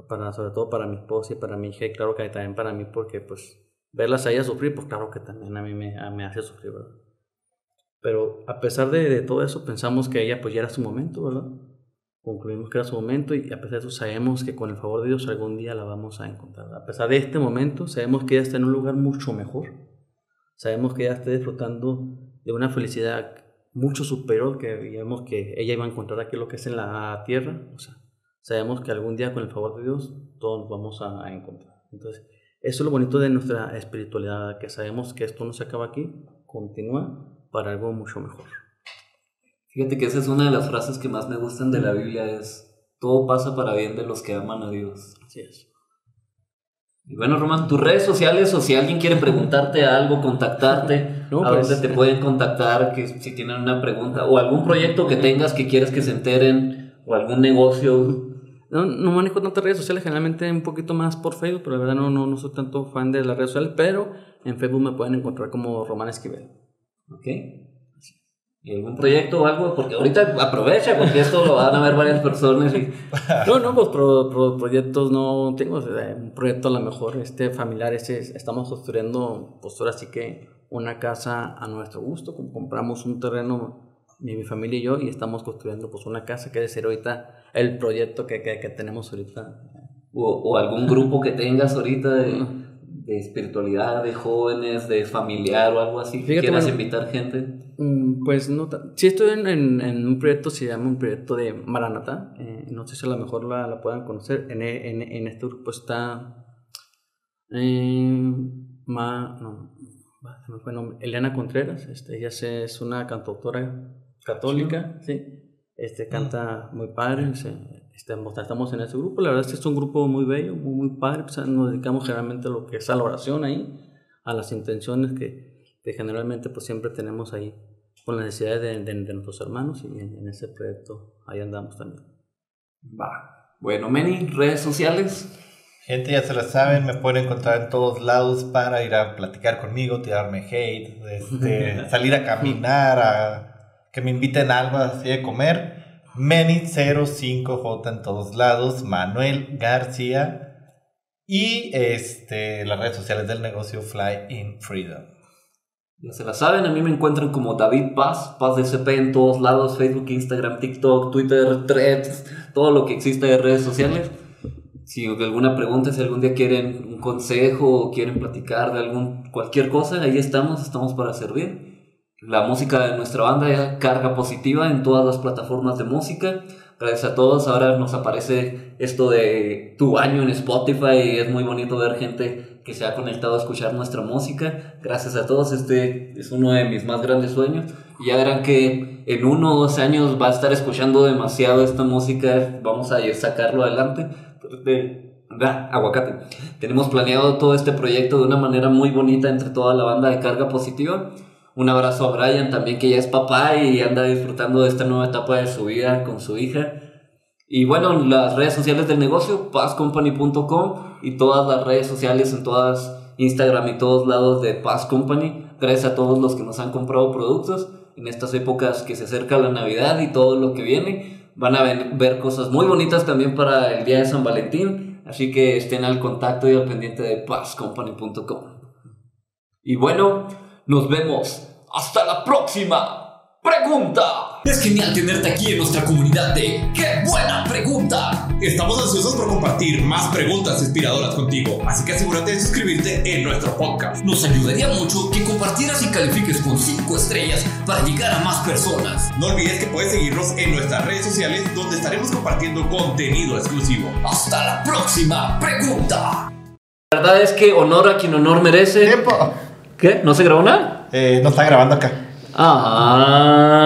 para, sobre todo para mi esposa y para mi hija, y claro que también para mí, porque pues verlas a ella sufrir, pues claro que también a mí me, me hace sufrir, ¿verdad? Pero a pesar de, de, todo eso, pensamos que ella pues ya era su momento, ¿verdad? Concluimos que era su momento y a pesar de eso sabemos que con el favor de Dios algún día la vamos a encontrar. A pesar de este momento, sabemos que ella está en un lugar mucho mejor. Sabemos que ella está disfrutando de una felicidad mucho superior que digamos que ella iba a encontrar aquí lo que es en la tierra. O sea, sabemos que algún día con el favor de Dios todos nos vamos a, a encontrar. Entonces, eso es lo bonito de nuestra espiritualidad, que sabemos que esto no se acaba aquí, continúa para algo mucho mejor. Fíjate que esa es una de las frases que más me gustan de la Biblia, es todo pasa para bien de los que aman a Dios. Así es. Y bueno, Román, tus redes sociales o si alguien quiere preguntarte algo, contactarte, No, a pues, dónde te pueden contactar, que si tienen una pregunta o algún proyecto que tengas que quieres que se enteren o algún negocio. No, no manejo tantas redes sociales, generalmente un poquito más por Facebook, pero la verdad no, no, no soy tanto fan de las redes sociales, pero en Facebook me pueden encontrar como Román Esquivel. ¿Ok? ¿Y algún proyecto o algo? Porque ahorita aprovecha, porque esto lo van a ver varias personas. Y... No, no, pues pro- pro- proyectos no tengo. o sea, un proyecto a lo mejor este, familiar, este, estamos construyendo, pues ahora sí que una casa a nuestro gusto. Compramos un terreno, mi, mi familia y yo, y estamos construyendo pues una casa que debe ser ahorita el proyecto que, que, que tenemos ahorita. O, o algún grupo que tengas ahorita de, de espiritualidad, de jóvenes, de familiar o algo así. que Fíjate, quieras bueno. invitar gente. Mm, Pues no, sí estoy en, en, en un proyecto, se llama un proyecto de Maranata, eh, no sé si a lo mejor la, la puedan conocer, en, e- en, en este grupo está eh, Ma- no, fue nombre, Elena Contreras, este, ella se- es una cantautora católica, sí, este, canta muy padre, estamos, estamos en ese grupo, la verdad es que es un grupo muy bello, muy, muy padre, pues, nos dedicamos generalmente a lo que es a la oración ahí, a las intenciones que, que generalmente pues siempre tenemos ahí con las necesidades de, de- de nuestros hermanos y en, en ese proyecto ahí andamos también. Va. Bueno, Meni, redes sociales. Gente, ya se la saben, me pueden encontrar en todos lados para ir a platicar conmigo, tirarme hate, este, salir a caminar, a que me inviten a algo así de comer. Meni05J en todos lados, Manuel García y este, las redes sociales del negocio Fly in Freedom. Se la saben, a mí me encuentran como David Paz, Paz de CP en todos lados, Facebook, Instagram, TikTok, Twitter, Threads, todo lo que exista de redes sociales. Si alguna pregunta, si algún día quieren un consejo o quieren platicar de algún cualquier cosa, ahí estamos, estamos para servir. La música de nuestra banda ya carga positiva en todas las plataformas de música. Gracias a todos, ahora nos aparece esto de tu año en Spotify y es muy bonito ver gente que se ha conectado a escuchar nuestra música. Gracias a todos, este es uno de mis más grandes sueños. Y ya verán que en uno o dos años va a estar escuchando demasiado esta música, vamos a sacarlo adelante. De- da, aguacate. Tenemos planeado todo este proyecto de una manera muy bonita entre toda la banda de carga positiva. Un abrazo a Brian también que ya es papá y anda disfrutando de esta nueva etapa de su vida con su hija. Y bueno, las redes sociales del negocio, pazcompany.com y todas las redes sociales en todas Instagram y todos lados de Paz Company. Gracias a todos los que nos han comprado productos en estas épocas que se acerca la Navidad y todo lo que viene. Van a ver cosas muy bonitas también para el día de San Valentín. Así que estén al contacto y al pendiente de pazcompany.com. Y bueno, nos vemos. Hasta la próxima. Pregunta. Es genial tenerte aquí en nuestra comunidad de ¡Qué buena pregunta! Estamos ansiosos por compartir más preguntas inspiradoras contigo, así que asegúrate de suscribirte en nuestro podcast. Nos ayudaría mucho que compartieras y califiques con 5 estrellas para llegar a más personas. No olvides que puedes seguirnos en nuestras redes sociales donde estaremos compartiendo contenido exclusivo. ¡Hasta la próxima pregunta! La verdad es que honor a quien honor merece. ¡Tiempo! ¿Qué? ¿No se grabó nada? Eh, no está grabando acá. Ah.